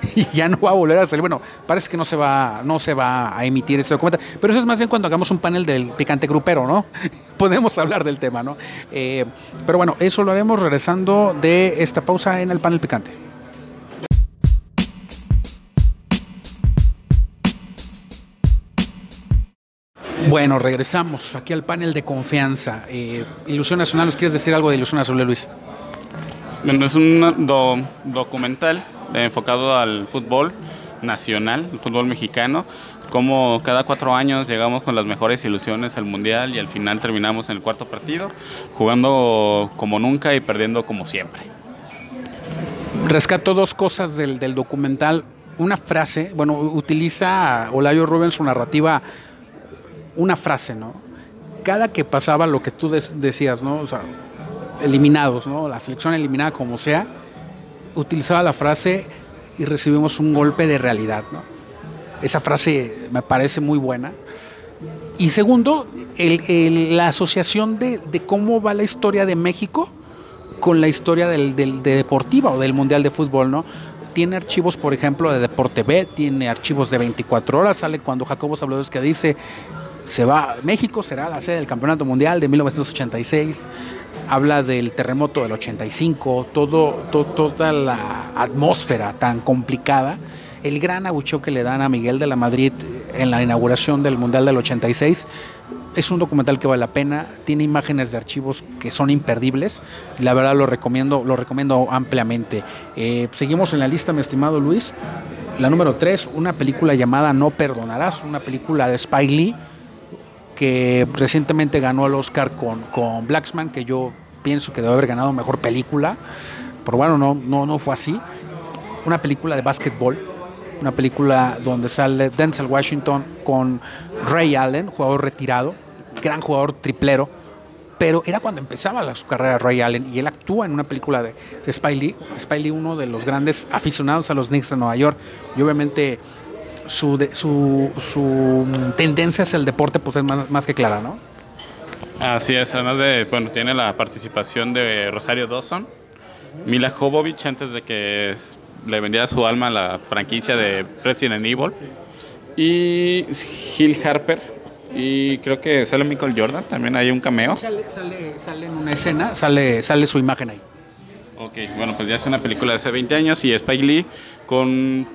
y ya no va a volver a salir. Bueno, parece que no se va, no se va a emitir ese documental, pero eso es más bien cuando hagamos un panel del picante grupero, ¿no? Podemos hablar del tema, ¿no? Eh, pero bueno, eso lo haremos regresando de esta pausa en el panel picante. Bueno, regresamos aquí al panel de confianza. Eh, Ilusión Nacional, ¿nos quieres decir algo de Ilusión Azul, Luis? Bueno, es un documental enfocado al fútbol nacional, el fútbol mexicano, como cada cuatro años llegamos con las mejores ilusiones al Mundial y al final terminamos en el cuarto partido, jugando como nunca y perdiendo como siempre. Rescato dos cosas del, del documental. Una frase, bueno, utiliza Olayo Rubens su narrativa una frase, ¿no? Cada que pasaba lo que tú decías, ¿no? O sea, eliminados, ¿no? La selección eliminada como sea, utilizaba la frase y recibimos un golpe de realidad, ¿no? Esa frase me parece muy buena. Y segundo, la asociación de, cómo va la historia de México con la historia del, de deportiva o del Mundial de Fútbol, ¿no? Tiene archivos, por ejemplo, de Deporte B, tiene archivos de 24 horas, sale cuando Jacobo Sabladores que dice se va, México será la sede del Campeonato Mundial de 1986, habla del terremoto del 85, todo, toda la atmósfera tan complicada, el gran abucheo que le dan a Miguel de la Madrid en la inauguración del Mundial del 86. Es un documental que vale la pena, tiene imágenes de archivos que son imperdibles, la verdad lo recomiendo, lo recomiendo ampliamente. Eh, seguimos en la lista, mi estimado Luis. La número 3, una película llamada No Perdonarás, una película de Spike Lee que recientemente ganó el Oscar con, con Blacksman, que yo pienso que debe haber ganado mejor película, pero bueno, no, no, no fue así. Una película de básquetbol, una película donde sale Denzel Washington con Ray Allen, jugador retirado, gran jugador triplero, pero era cuando empezaba su carrera Ray Allen y él actúa en una película de, de Spy uno de los grandes aficionados a los Knicks de Nueva York, y obviamente su, su, su tendencia hacia el deporte pues es más, que clara, ¿no? Así es, además de, bueno, tiene la participación de Rosario Dawson, Mila Jovovich antes de que le vendiera su alma a la franquicia de Resident Evil, y Gil Harper, y creo que sale Michael Jordan, también hay un cameo. Sale, sale, sale en una escena, sale, sale su imagen ahí. Ok, bueno, pues ya es una película de hace 20 años y Spike Lee con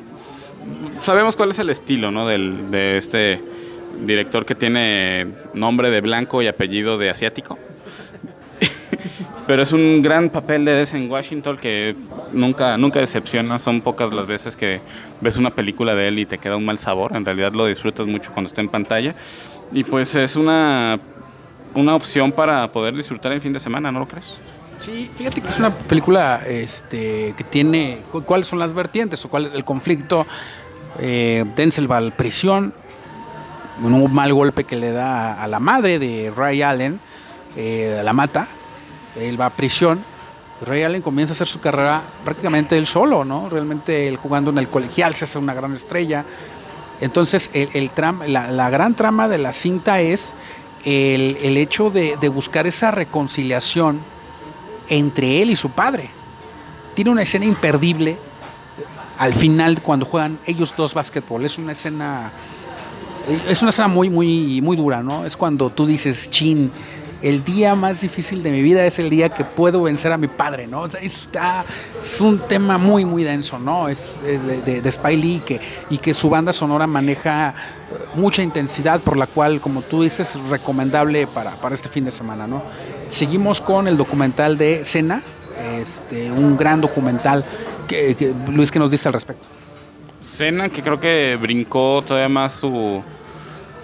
sabemos cuál es el estilo ¿no? Del, de este director que tiene nombre de blanco y apellido de asiático. Pero es un gran papel de en Washington que nunca, nunca decepciona. Son pocas las veces que ves una película de él y te queda un mal sabor. En realidad lo disfrutas mucho cuando está en pantalla. Y pues es una, una opción para poder disfrutar en fin de semana, ¿no lo crees? Sí, fíjate que es una película este, que tiene cuáles son las vertientes o cuál es el conflicto. Eh, Denzel va a la prisión, un mal golpe que le da a la madre de Ray Allen, eh, la mata, él va a prisión. Ray Allen comienza a hacer su carrera prácticamente él solo, ¿no? Realmente él jugando en el colegial se hace una gran estrella. Entonces, el, la, gran trama de la cinta es el, hecho de buscar esa reconciliación entre él y su padre. Tiene una escena imperdible eh, al final cuando juegan ellos dos básquetbol. Es una escena es una escena muy muy muy dura, ¿no? Es cuando tú dices, "Chin, el día más difícil de mi vida es el día que puedo vencer a mi padre, ¿no? está, es un tema muy, muy denso, ¿no? Es eh, de, de, Spy Lee que, y que su banda sonora maneja mucha intensidad, por la cual, como tú dices, es recomendable para, para este fin de semana, ¿no? Seguimos con el documental de Cena, este, un gran documental. Que, Luis, ¿qué nos dice al respecto? Cena, que creo que brincó todavía más su,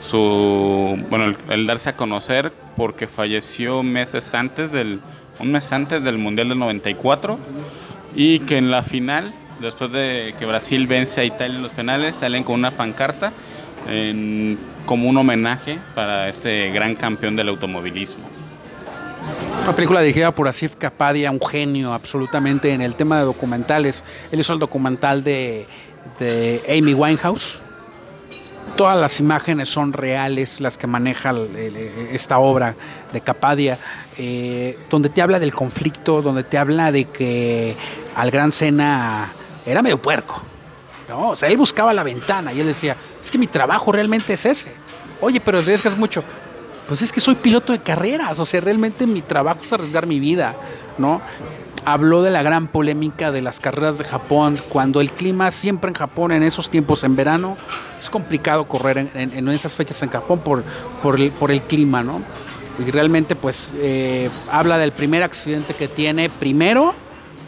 su bueno, el, darse a conocer porque falleció meses antes del, un mes antes del Mundial del 94 y que en la final, después de que Brasil vence a Italia en los penales, salen con una pancarta como un homenaje para este gran campeón del automovilismo. Una película dirigida por Asif Kapadia, un genio absolutamente en el tema de documentales. Él hizo el documental de, Amy Winehouse. Todas las imágenes son reales, las que maneja esta obra de Capadia, eh, donde te habla del conflicto, donde te habla de que al Gran Cena era medio puerco. ¿no? O sea, él buscaba la ventana y él decía, es que mi trabajo realmente es ese. Oye, pero arriesgas mucho. Pues es que soy piloto de carreras, o sea, realmente mi trabajo es arriesgar mi vida, ¿no? Habló de la gran polémica de las carreras de Japón, cuando el clima siempre en Japón, en esos tiempos, en verano, es complicado correr en, esas fechas en Japón por, por, el, por el clima, ¿no? Y realmente, pues, eh, habla del primer accidente que tiene. Primero,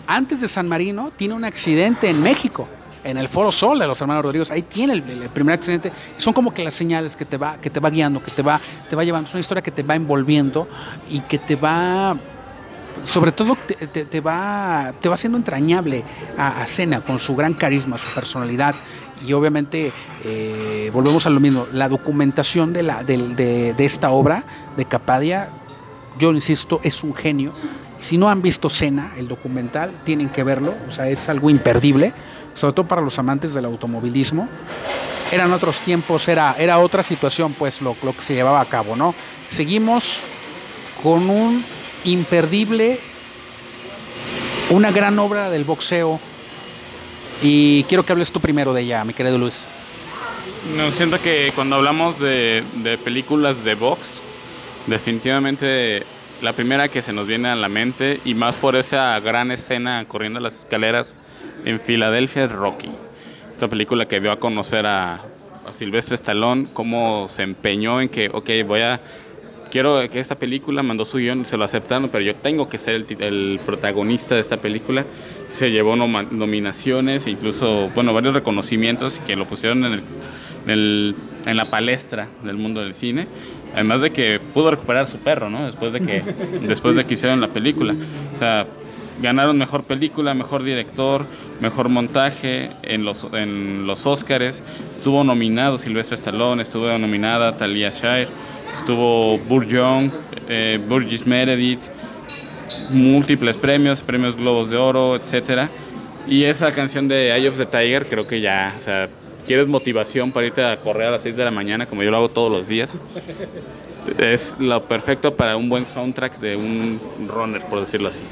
antes de San Marino, tiene un accidente en México, en el Foro Sol de los hermanos Rodríguez. Ahí tiene el, el primer accidente. Son como que las señales que te va, que te va guiando, que te va, te va llevando. Es una historia que te va envolviendo y que te va sobre todo te, va, te va entrañable a, a Cena con su gran carisma, su personalidad. Y obviamente eh, volvemos a lo mismo, la documentación de, la, de, de esta obra de Capadia, yo insisto, es un genio. Si no han visto Cena, el documental, tienen que verlo, o sea, es algo imperdible, sobre todo para los amantes del automovilismo. Eran otros tiempos, era, era otra situación, pues, lo, lo que se llevaba a cabo, ¿no? Seguimos con un imperdible, una gran obra del boxeo. Y quiero que hables tú primero de ella, mi querido Luis. No, siento que cuando hablamos de, películas de box, definitivamente la primera que se nos viene a la mente, y más por esa gran escena corriendo las escaleras en Filadelfia, es Rocky. Esta película que dio a conocer a, a Silvestre Stallone, cómo se empeñó en que, ok, voy a... Quiero que esta película mandó su guion, se lo aceptaron, pero yo tengo que ser el, el protagonista de esta película. Se llevó nominaciones, e incluso, bueno, varios reconocimientos que lo pusieron en el, en, el- en la palestra del mundo del cine. Además de que pudo recuperar su perro, ¿no? Después de que, después de que hicieron la película. O sea, ganaron mejor película, mejor director, mejor montaje en los, en los Oscars. Estuvo nominado Silvestre Stallone, estuvo nominada Talia Shire, estuvo Burr Young, eh, Burgess Meredith, múltiples premios, premios Globos de Oro, etcétera. Y esa canción de Eye of the Tiger creo que ya, o sea, quieres motivación para irte a correr a las 6 de la mañana como yo lo hago todos los días. Es lo perfecto para un buen soundtrack de un runner, por decirlo así.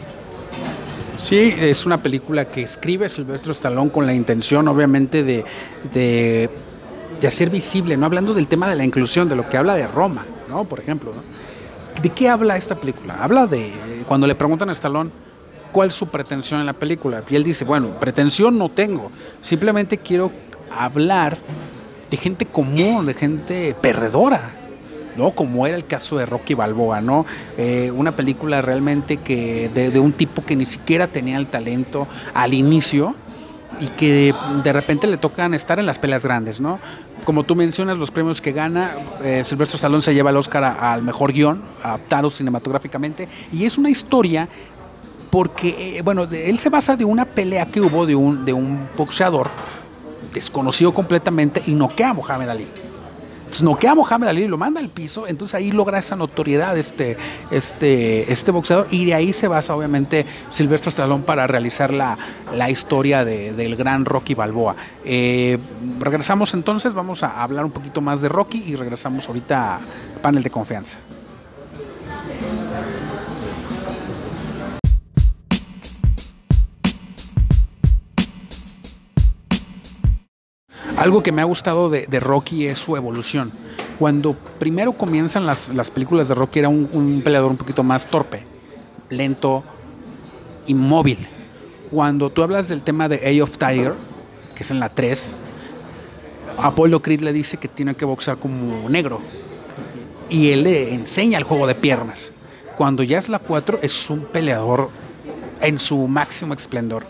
Sí, es una película que escribe Silvestre Stallone con la intención, obviamente, de, de, de hacer visible, ¿no? Hablando del tema de la inclusión, de lo que habla de Roma, ¿no? Por ejemplo. ¿De qué habla esta película? Habla de, cuando le preguntan a Stallone cuál es su pretensión en la película, y él dice, bueno, pretensión no tengo, simplemente quiero hablar de gente común, de gente perdedora, ¿no? Como era el caso de Rocky Balboa, ¿no? Eh, una película realmente que de un tipo que ni siquiera tenía el talento al inicio y que de, repente le tocan estar en las peleas grandes, ¿no? Como tú mencionas, los premios que gana, eh, Silvestre Stallone se lleva el Oscar al mejor guion, adaptado cinematográficamente, y es una historia porque, eh, bueno, de- él se basa de una pelea que hubo de un, de un boxeador desconocido completamente y noquea a Mohamed Ali. Entonces noquea a Mohamed Ali y lo manda al piso, entonces ahí logra esa notoriedad este, este, este boxeador y de ahí se basa obviamente Silvestre Stallone para realizar la, la historia de- del gran Rocky Balboa. Eh, regresamos entonces, vamos a hablar un poquito más de Rocky y regresamos ahorita a panel de confianza. Algo que me ha gustado de, Rocky es su evolución. Cuando primero comienzan las, las películas de Rocky era un, peleador un poquito más torpe, lento, inmóvil. Cuando tú hablas del tema de Eye of Tiger, que es en la 3, Apollo Creed le dice que tiene que boxear como negro. Y él le enseña el juego de piernas. Cuando ya es la 4, es un peleador en su máximo esplendor.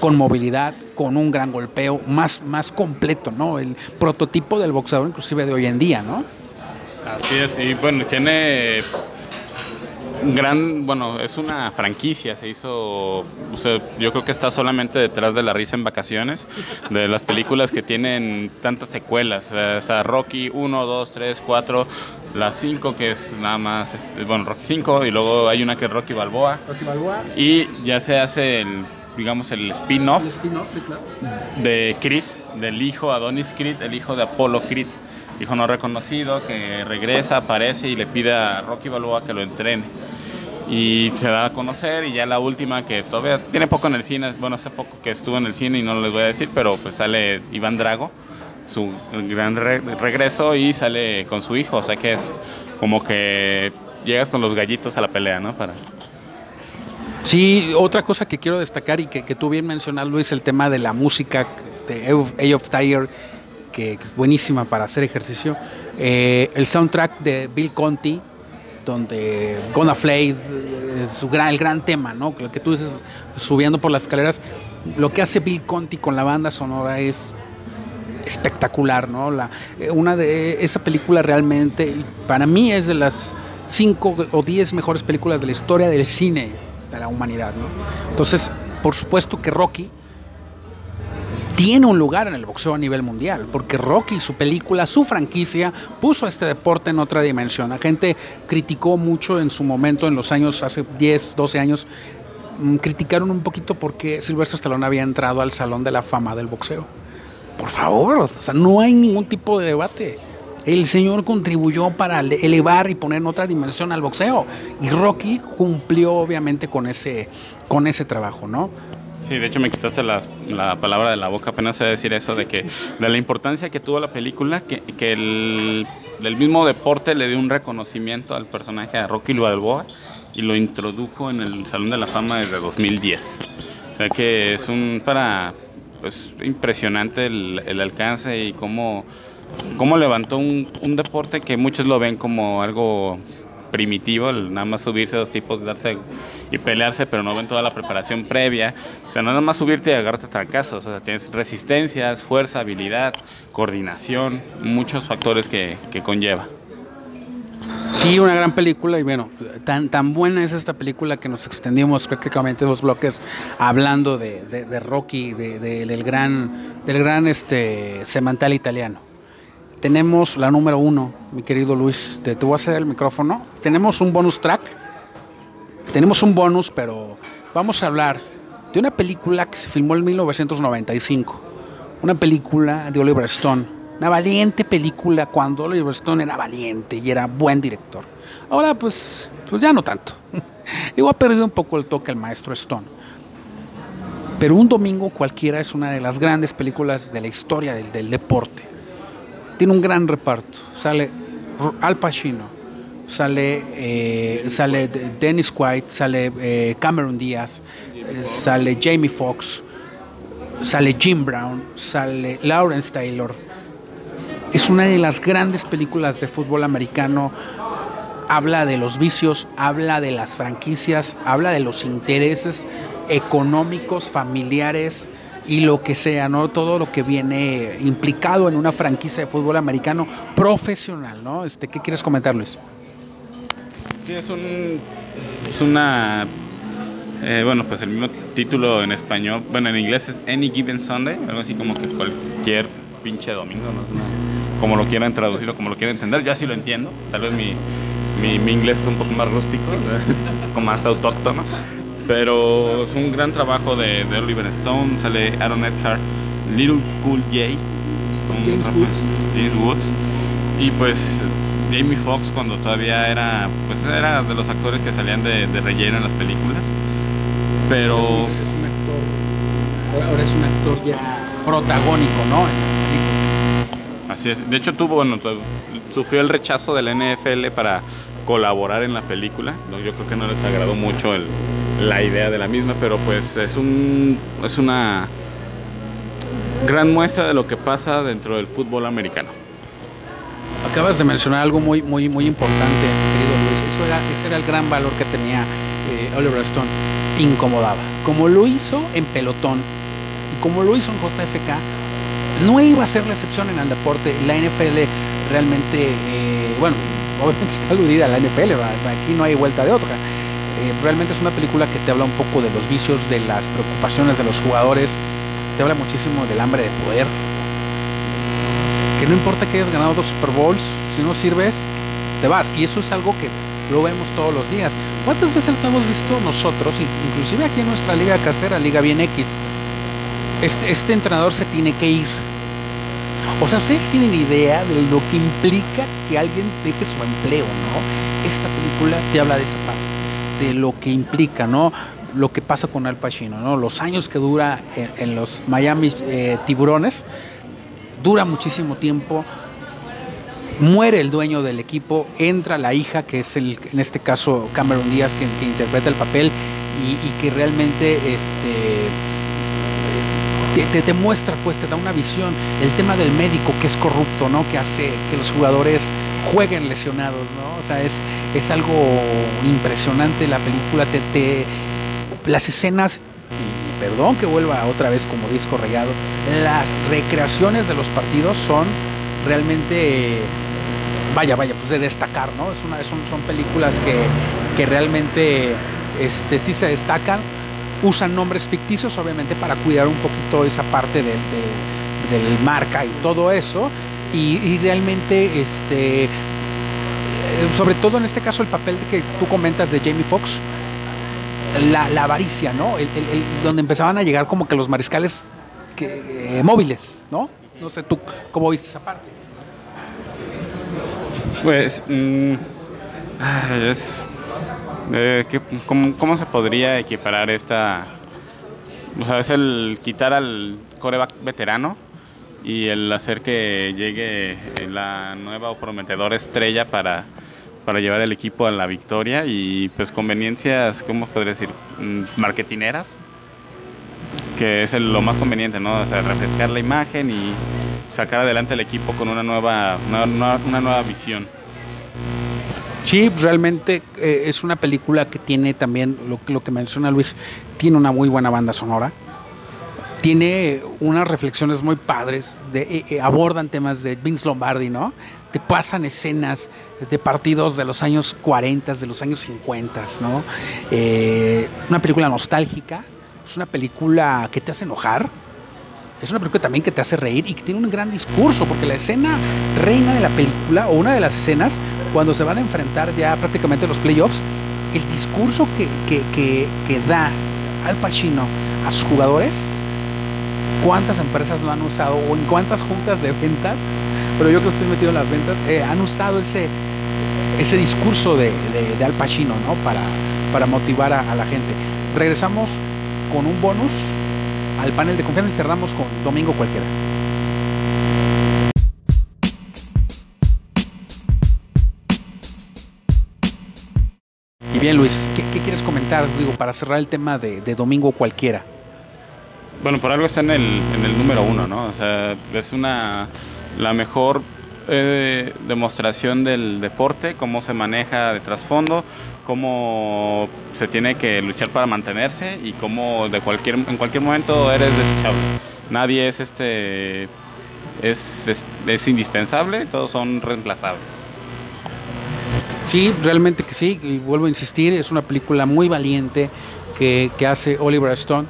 Con movilidad, con un gran golpeo, más, más completo, ¿no? El prototipo del boxeador inclusive de hoy en día, ¿no? Así es, y bueno, tiene un gran, bueno, es una franquicia, se hizo, o sea, yo creo que está solamente detrás de La Risa en Vacaciones, de las películas que tienen tantas secuelas, o sea, Rocky 1, 2, 3, 4, la 5 que es nada más, este, bueno, Rocky 5, y luego hay una que es Rocky Balboa, Rocky Balboa. y ya se hace el, digamos, el spin-off de Creed, del hijo Adonis Creed, el hijo de Apollo Creed, hijo no reconocido, que regresa, aparece y le pide a Rocky Balboa que lo entrene. y se da a conocer y ya la última que todavía tiene poco en el cine, bueno, hace poco que estuvo en el cine y no les voy a decir, pero pues sale Iván Drago, su gran regreso y sale con su hijo, o sea que es como que llegas con los gallitos a la pelea, ¿no? Para... Sí, otra cosa que quiero destacar y que, tú bien mencionas, Luis, el tema de la música de Age of Tire, que es buenísima para hacer ejercicio. Eh, el soundtrack de Bill Conti, donde Gonna Flay es su gran, el gran tema, ¿no? Lo que tú dices, subiendo por las escaleras. Lo que hace Bill Conti con la banda sonora es espectacular, ¿no? La, eh, una de esa película realmente, para mí es de las cinco o diez mejores películas de la historia del cine de la humanidad. ¿no? Entonces, por supuesto que Rocky tiene un lugar en el boxeo a nivel mundial, porque Rocky, su película, su franquicia, puso este deporte en otra dimensión. La gente criticó mucho en su momento, en los años, hace 10, 12 años, mm, criticaron un poquito porque Silvestre Stallone había entrado al Salón de la Fama del boxeo. Por favor, o sea, no hay ningún tipo de debate el señor contribuyó para elevar y poner en otra dimensión al boxeo. Y Rocky cumplió obviamente con ese, con ese trabajo, ¿no? Sí, de hecho me quitaste la, palabra de la boca, apenas a decir eso, de que de la importancia que tuvo la película, que, que el, mismo deporte le dio un reconocimiento al personaje de Rocky Balboa y lo introdujo en el Salón de la Fama desde 2010. O sea que es un para pues impresionante el, el alcance y cómo cómo levantó un, deporte que muchos lo ven como algo primitivo, nada más subirse a dos tipos, darse y pelearse, pero no ven toda la preparación previa. O sea, nada más subirte y agarrarte a trancazos. O sea, tienes resistencias, fuerza, habilidad, coordinación, muchos factores que, conlleva. Sí, una gran película y bueno, tan, tan buena es esta película que nos extendimos prácticamente dos bloques hablando de, Rocky, del gran, del gran este, semantal italiano tenemos la número uno, mi querido Luis. Te, te voy a hacer el micrófono. Tenemos un bonus track. Tenemos un bonus, pero vamos a hablar de una película que se filmó en 1995. Una película de Oliver Stone. Una valiente película cuando Oliver Stone era valiente y era buen director. Ahora, pues, pues ya no tanto. Igual ha perdido un poco el toque el maestro Stone. Pero un domingo cualquiera es una de las grandes películas de la historia del deporte tiene un gran reparto. Sale Al Pacino, sale, eh, sale Dennis White, sale eh, Cameron Díaz, eh, sale Jamie Foxx, sale Jim Brown, sale Lawrence Taylor. Es una de las grandes películas de fútbol americano. Habla de los vicios, habla de las franquicias, habla de los intereses económicos, familiares, y lo que sea, ¿no? Todo lo que viene implicado en una franquicia de fútbol americano profesional, ¿no? Este, ¿Qué quieres comentar, Luis? Sí, es, un, una... Eh, bueno, pues el mismo título en español, bueno, en inglés es Any Given Sunday, algo así como que cualquier pinche domingo, ¿no? Como lo quieran traducir o como lo quieran entender, ya sí lo entiendo, tal vez mi, mi, mi inglés es un poco más rústico, un poco más autóctono, pero es un gran trabajo de, Oliver Stone, sale Aaron Eckhart, Little Cool J, James Woods. Y pues Jamie Foxx cuando todavía era, pues era de los actores que salían de, relleno en las películas. Pero... Es un, actor, ahora es un actor ya protagónico, ¿no? Así es. De hecho tuvo, bueno, sufrió el rechazo de la NFL para colaborar en la película. Yo creo que no les agradó mucho el, la idea de la misma, pero pues es, un, es una gran muestra de lo que pasa dentro del fútbol americano. Acabas de mencionar algo muy, muy, muy importante, querido Luis. Eso era, ese era el gran valor que tenía eh, Oliver Stone. Incomodaba. Como lo hizo en pelotón y como lo hizo en JFK, no iba a ser la excepción en el deporte. La NFL realmente, eh, bueno, obviamente está aludida a la NFL, aquí no hay vuelta de otra realmente es una película que te habla un poco de los vicios, de las preocupaciones de los jugadores, te habla muchísimo del hambre de poder. Que no importa que hayas ganado dos Super Bowls, si no sirves, te vas. Y eso es algo que lo vemos todos los días. ¿Cuántas veces no hemos visto nosotros, inclusive aquí en nuestra liga casera, Liga Bien X, este, este entrenador se tiene que ir? O sea, ustedes tienen idea de lo que implica que alguien deje su empleo, ¿no? Esta película te habla de esa parte lo que implica, ¿no? Lo que pasa con Al Pacino, ¿no? Los años que dura en, los Miami eh, Tiburones, dura muchísimo tiempo. Muere el dueño del equipo, entra la hija, que es el, en este caso Cameron Díaz, que, interpreta el papel y, que realmente este, te, te, te, muestra, pues te da una visión. El tema del médico que es corrupto, ¿no? Que hace que los jugadores jueguen lesionados, ¿no? O sea, es, es algo impresionante la película. Te, te, las escenas, y perdón que vuelva otra vez como disco rayado, las recreaciones de los partidos son realmente, vaya, vaya, pues de destacar, ¿no? Es una, son, son películas que, que realmente este, sí se destacan usan nombres ficticios, obviamente, para cuidar un poquito esa parte del, del, marca y todo eso. Y, y, realmente, este, sobre todo en este caso, el papel que tú comentas de Jamie Foxx, la, la, avaricia, ¿no? El, el, donde empezaban a llegar como que los mariscales que, eh, móviles, ¿no? No sé tú cómo viste esa parte. Pues, mmm, es eh, ¿qué, cómo, cómo, se podría equiparar esta? O sea, es el quitar al coreback veterano y el hacer que llegue la nueva o prometedora estrella para, para llevar el equipo a la victoria y pues conveniencias, ¿cómo podría decir? Marketineras, que es lo más conveniente, ¿no? O sea, refrescar la imagen y sacar adelante el equipo con una nueva, una, una nueva visión. Sí, realmente eh, es una película que tiene también, lo, que menciona Luis, tiene una muy buena banda sonora. Tiene unas reflexiones muy padres, eh, eh, abordan temas de Vince Lombardi, ¿no? Te pasan escenas de partidos de los años 40, de los años 50, ¿no? Eh, una película nostálgica, es una película que te hace enojar, es una película también que te hace reír y que tiene un gran discurso, porque la escena reina de la película, o una de las escenas, cuando se van a enfrentar ya prácticamente los playoffs, el discurso que, que, que, que da Al Pacino a sus jugadores, cuántas empresas lo han usado o en cuántas juntas de ventas, pero yo que estoy metido en las ventas, eh, han usado ese, ese discurso de, de, Al Pacino ¿no? para, para motivar a, a la gente. Regresamos con un bonus al panel de confianza y cerramos con Domingo Cualquiera. Y bien, Luis, ¿qué, ¿qué, quieres comentar, digo, para cerrar el tema de, de, Domingo Cualquiera? Bueno, por algo está en el, en el número uno, ¿no? O sea, es una la mejor eh, demostración del deporte, cómo se maneja de trasfondo, cómo se tiene que luchar para mantenerse y cómo de cualquier, en cualquier momento eres desechable. Nadie es este es, indispensable, todos son reemplazables. Sí, realmente que sí, y vuelvo a insistir, es una película muy valiente que hace Oliver Stone.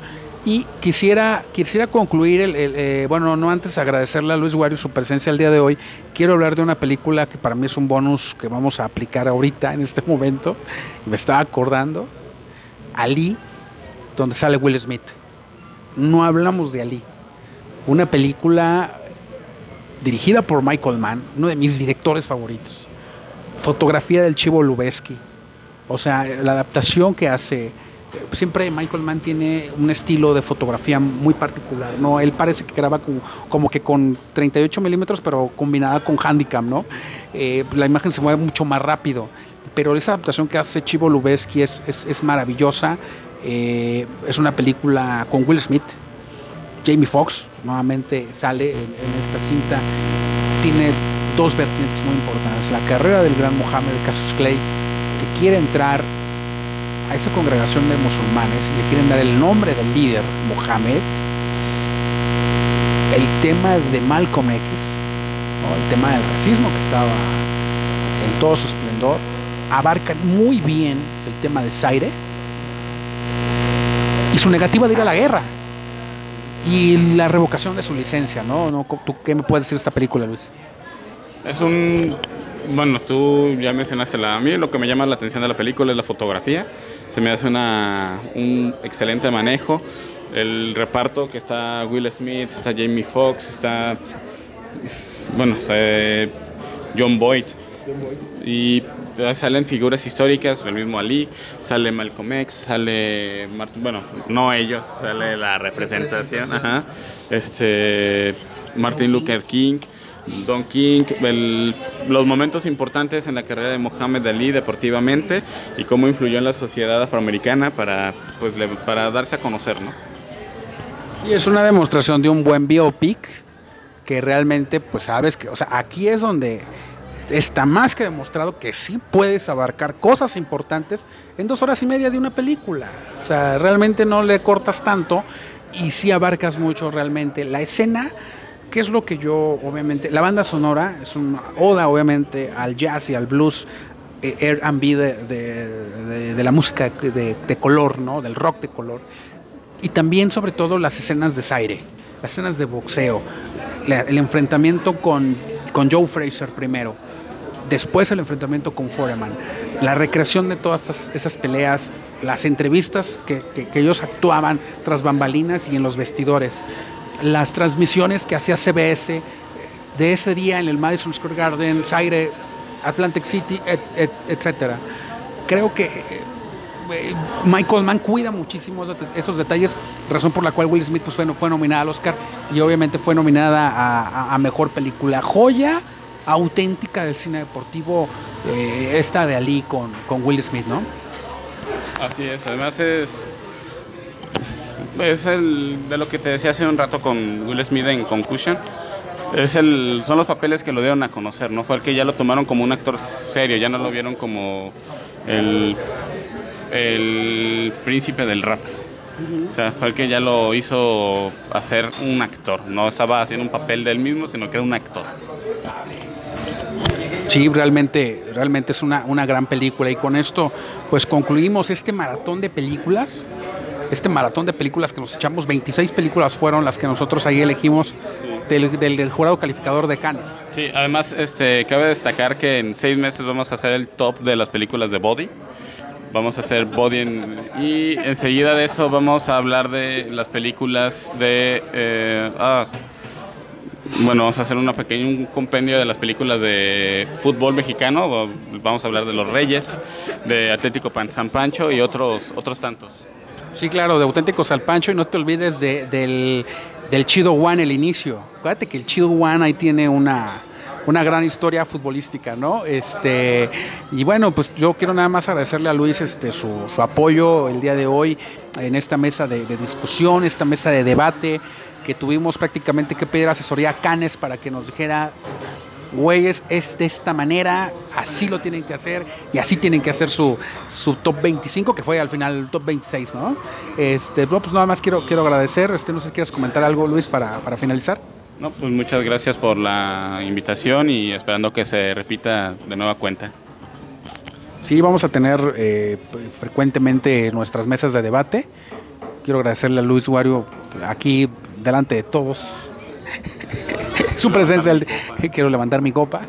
Y quisiera, quisiera concluir, el, eh, bueno, no antes agradecerle a Luis Guario su presencia el día de hoy. Quiero hablar de una película que para mí es un bonus que vamos a aplicar ahorita, en este momento. Me estaba acordando. Ali, donde sale Will Smith. No hablamos de Ali. Una película dirigida por Michael Mann, uno de mis directores favoritos. Fotografía del Chivo Lubeski. O sea, la adaptación que hace siempre Michael Mann tiene un estilo de fotografía muy particular, ¿no? Él parece que graba como, que con 38 milímetros, pero combinada con handicam, ¿no? Eh, la imagen se mueve mucho más rápido, pero esa adaptación que hace Chivo Lubeski es, maravillosa. Eh, es una película con Will Smith, Jamie Foxx nuevamente sale en, esta cinta, tiene dos vertientes muy importantes, la carrera del gran Mohammed Casus Clay, que quiere entrar a esa congregación de musulmanes y le quieren dar el nombre del líder, Mohammed, el tema de Malcolm X, ¿no? el tema del racismo que estaba en todo su esplendor, abarcan muy bien el tema de Zaire y su negativa de ir a la guerra y la revocación de su licencia, ¿no? ¿No? ¿Tú qué me puedes decir de esta película, Luis? Es un bueno, tú ya mencionaste la. A mí lo que me llama la atención de la película es la fotografía. Se me hace una, un excelente manejo. El reparto que está Will Smith, está Jamie Foxx, está. Bueno, o sea, John Boyd. Y salen figuras históricas, el mismo Ali, sale Malcolm X, sale, bueno, no ellos, sale la representación, ajá, este, Martin Luther King, Don King, los momentos importantes en la carrera de Mohamed Ali deportivamente y cómo influyó en la sociedad afroamericana para, pues, para darse a conocer, ¿no? Y es una demostración de un buen biopic que realmente, pues sabes que, o sea, aquí es donde está más que demostrado que sí puedes abarcar cosas importantes en dos horas y media de una película. O sea, realmente no le cortas tanto y sí abarcas mucho realmente. La escena, que es lo que yo, obviamente, la banda sonora es una oda, obviamente, al jazz y al blues. Eh, R&B de, de, la música de, color, ¿no? Del rock de color. Y también, sobre todo, las escenas de Zaire, las escenas de boxeo, el enfrentamiento con, con Joe Fraser primero, después el enfrentamiento con Foreman, la recreación de todas esas, peleas, las entrevistas que, ellos actuaban tras bambalinas y en los vestidores, las transmisiones que hacía CBS de ese día en el Madison Square Garden, Zaire, Atlantic City, etcétera. Creo que eh, Michael Mann cuida muchísimo esos detalles, razón por la cual Will Smith pues, fue, fue nominada al Oscar y obviamente fue nominada a Mejor Película. Joya auténtica del cine deportivo, eh, esta de Ali con, con Will Smith, ¿no? Así es, además es es el de lo que te decía hace un rato con Will Smith en Concussion. Es el, son los papeles que lo dieron a conocer, ¿no? Fue el que ya lo tomaron como un actor serio, ya no lo vieron como el, el príncipe del rap. O sea, fue el que ya lo hizo hacer un actor. No estaba haciendo un papel de él mismo, sino que era un actor. Sí, realmente, realmente es una, una gran película y con esto pues concluimos este maratón de películas este maratón de películas que nos echamos, 26 películas fueron las que nosotros ahí elegimos del, jurado calificador de Cannes. Sí, además este, cabe destacar que en seis meses vamos a hacer el top de las películas de Body. Vamos a hacer Body y enseguida de eso vamos a hablar de las películas de... Eh, ah, bueno, vamos a hacer una pequeña, un compendio de las películas de fútbol mexicano. Vamos a hablar de Los Reyes, de Atlético San Pancho y otros, otros tantos. Sí, claro, de Auténtico San Pancho y no te olvides del, Chido One, el inicio. Acuérdate que el Chido One ahí tiene una, una gran historia futbolística, ¿no? Este, y bueno, pues yo quiero nada más agradecerle a Luis este, su, apoyo el día de hoy en esta mesa de, de discusión, esta mesa de debate que tuvimos prácticamente que pedir asesoría a Canes para que nos dijera, güeyes, es de esta manera, así lo tienen que hacer y así tienen que hacer su, su top 25, que fue al final el top 26, ¿no? Este, pues nada más quiero, quiero agradecer, este, no sé si quieres comentar algo, Luis, para, para finalizar. No, pues muchas gracias por la invitación y esperando que se repita de nueva cuenta. Sí, vamos a tener eh, frecuentemente nuestras mesas de debate. Quiero agradecerle a Luis Wario aquí delante de todos. Su presencia, quiero levantar mi copa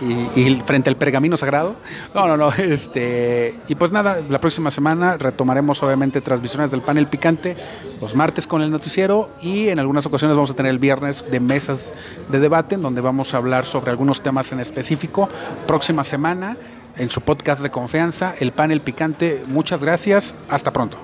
y, frente al pergamino sagrado. No, no, no. Este, y pues nada, la próxima semana retomaremos obviamente transmisiones del panel picante, los martes con el noticiero y en algunas ocasiones vamos a tener el viernes de mesas de debate en donde vamos a hablar sobre algunos temas en específico. Próxima semana en su podcast de confianza, el panel picante. Muchas gracias. Hasta pronto.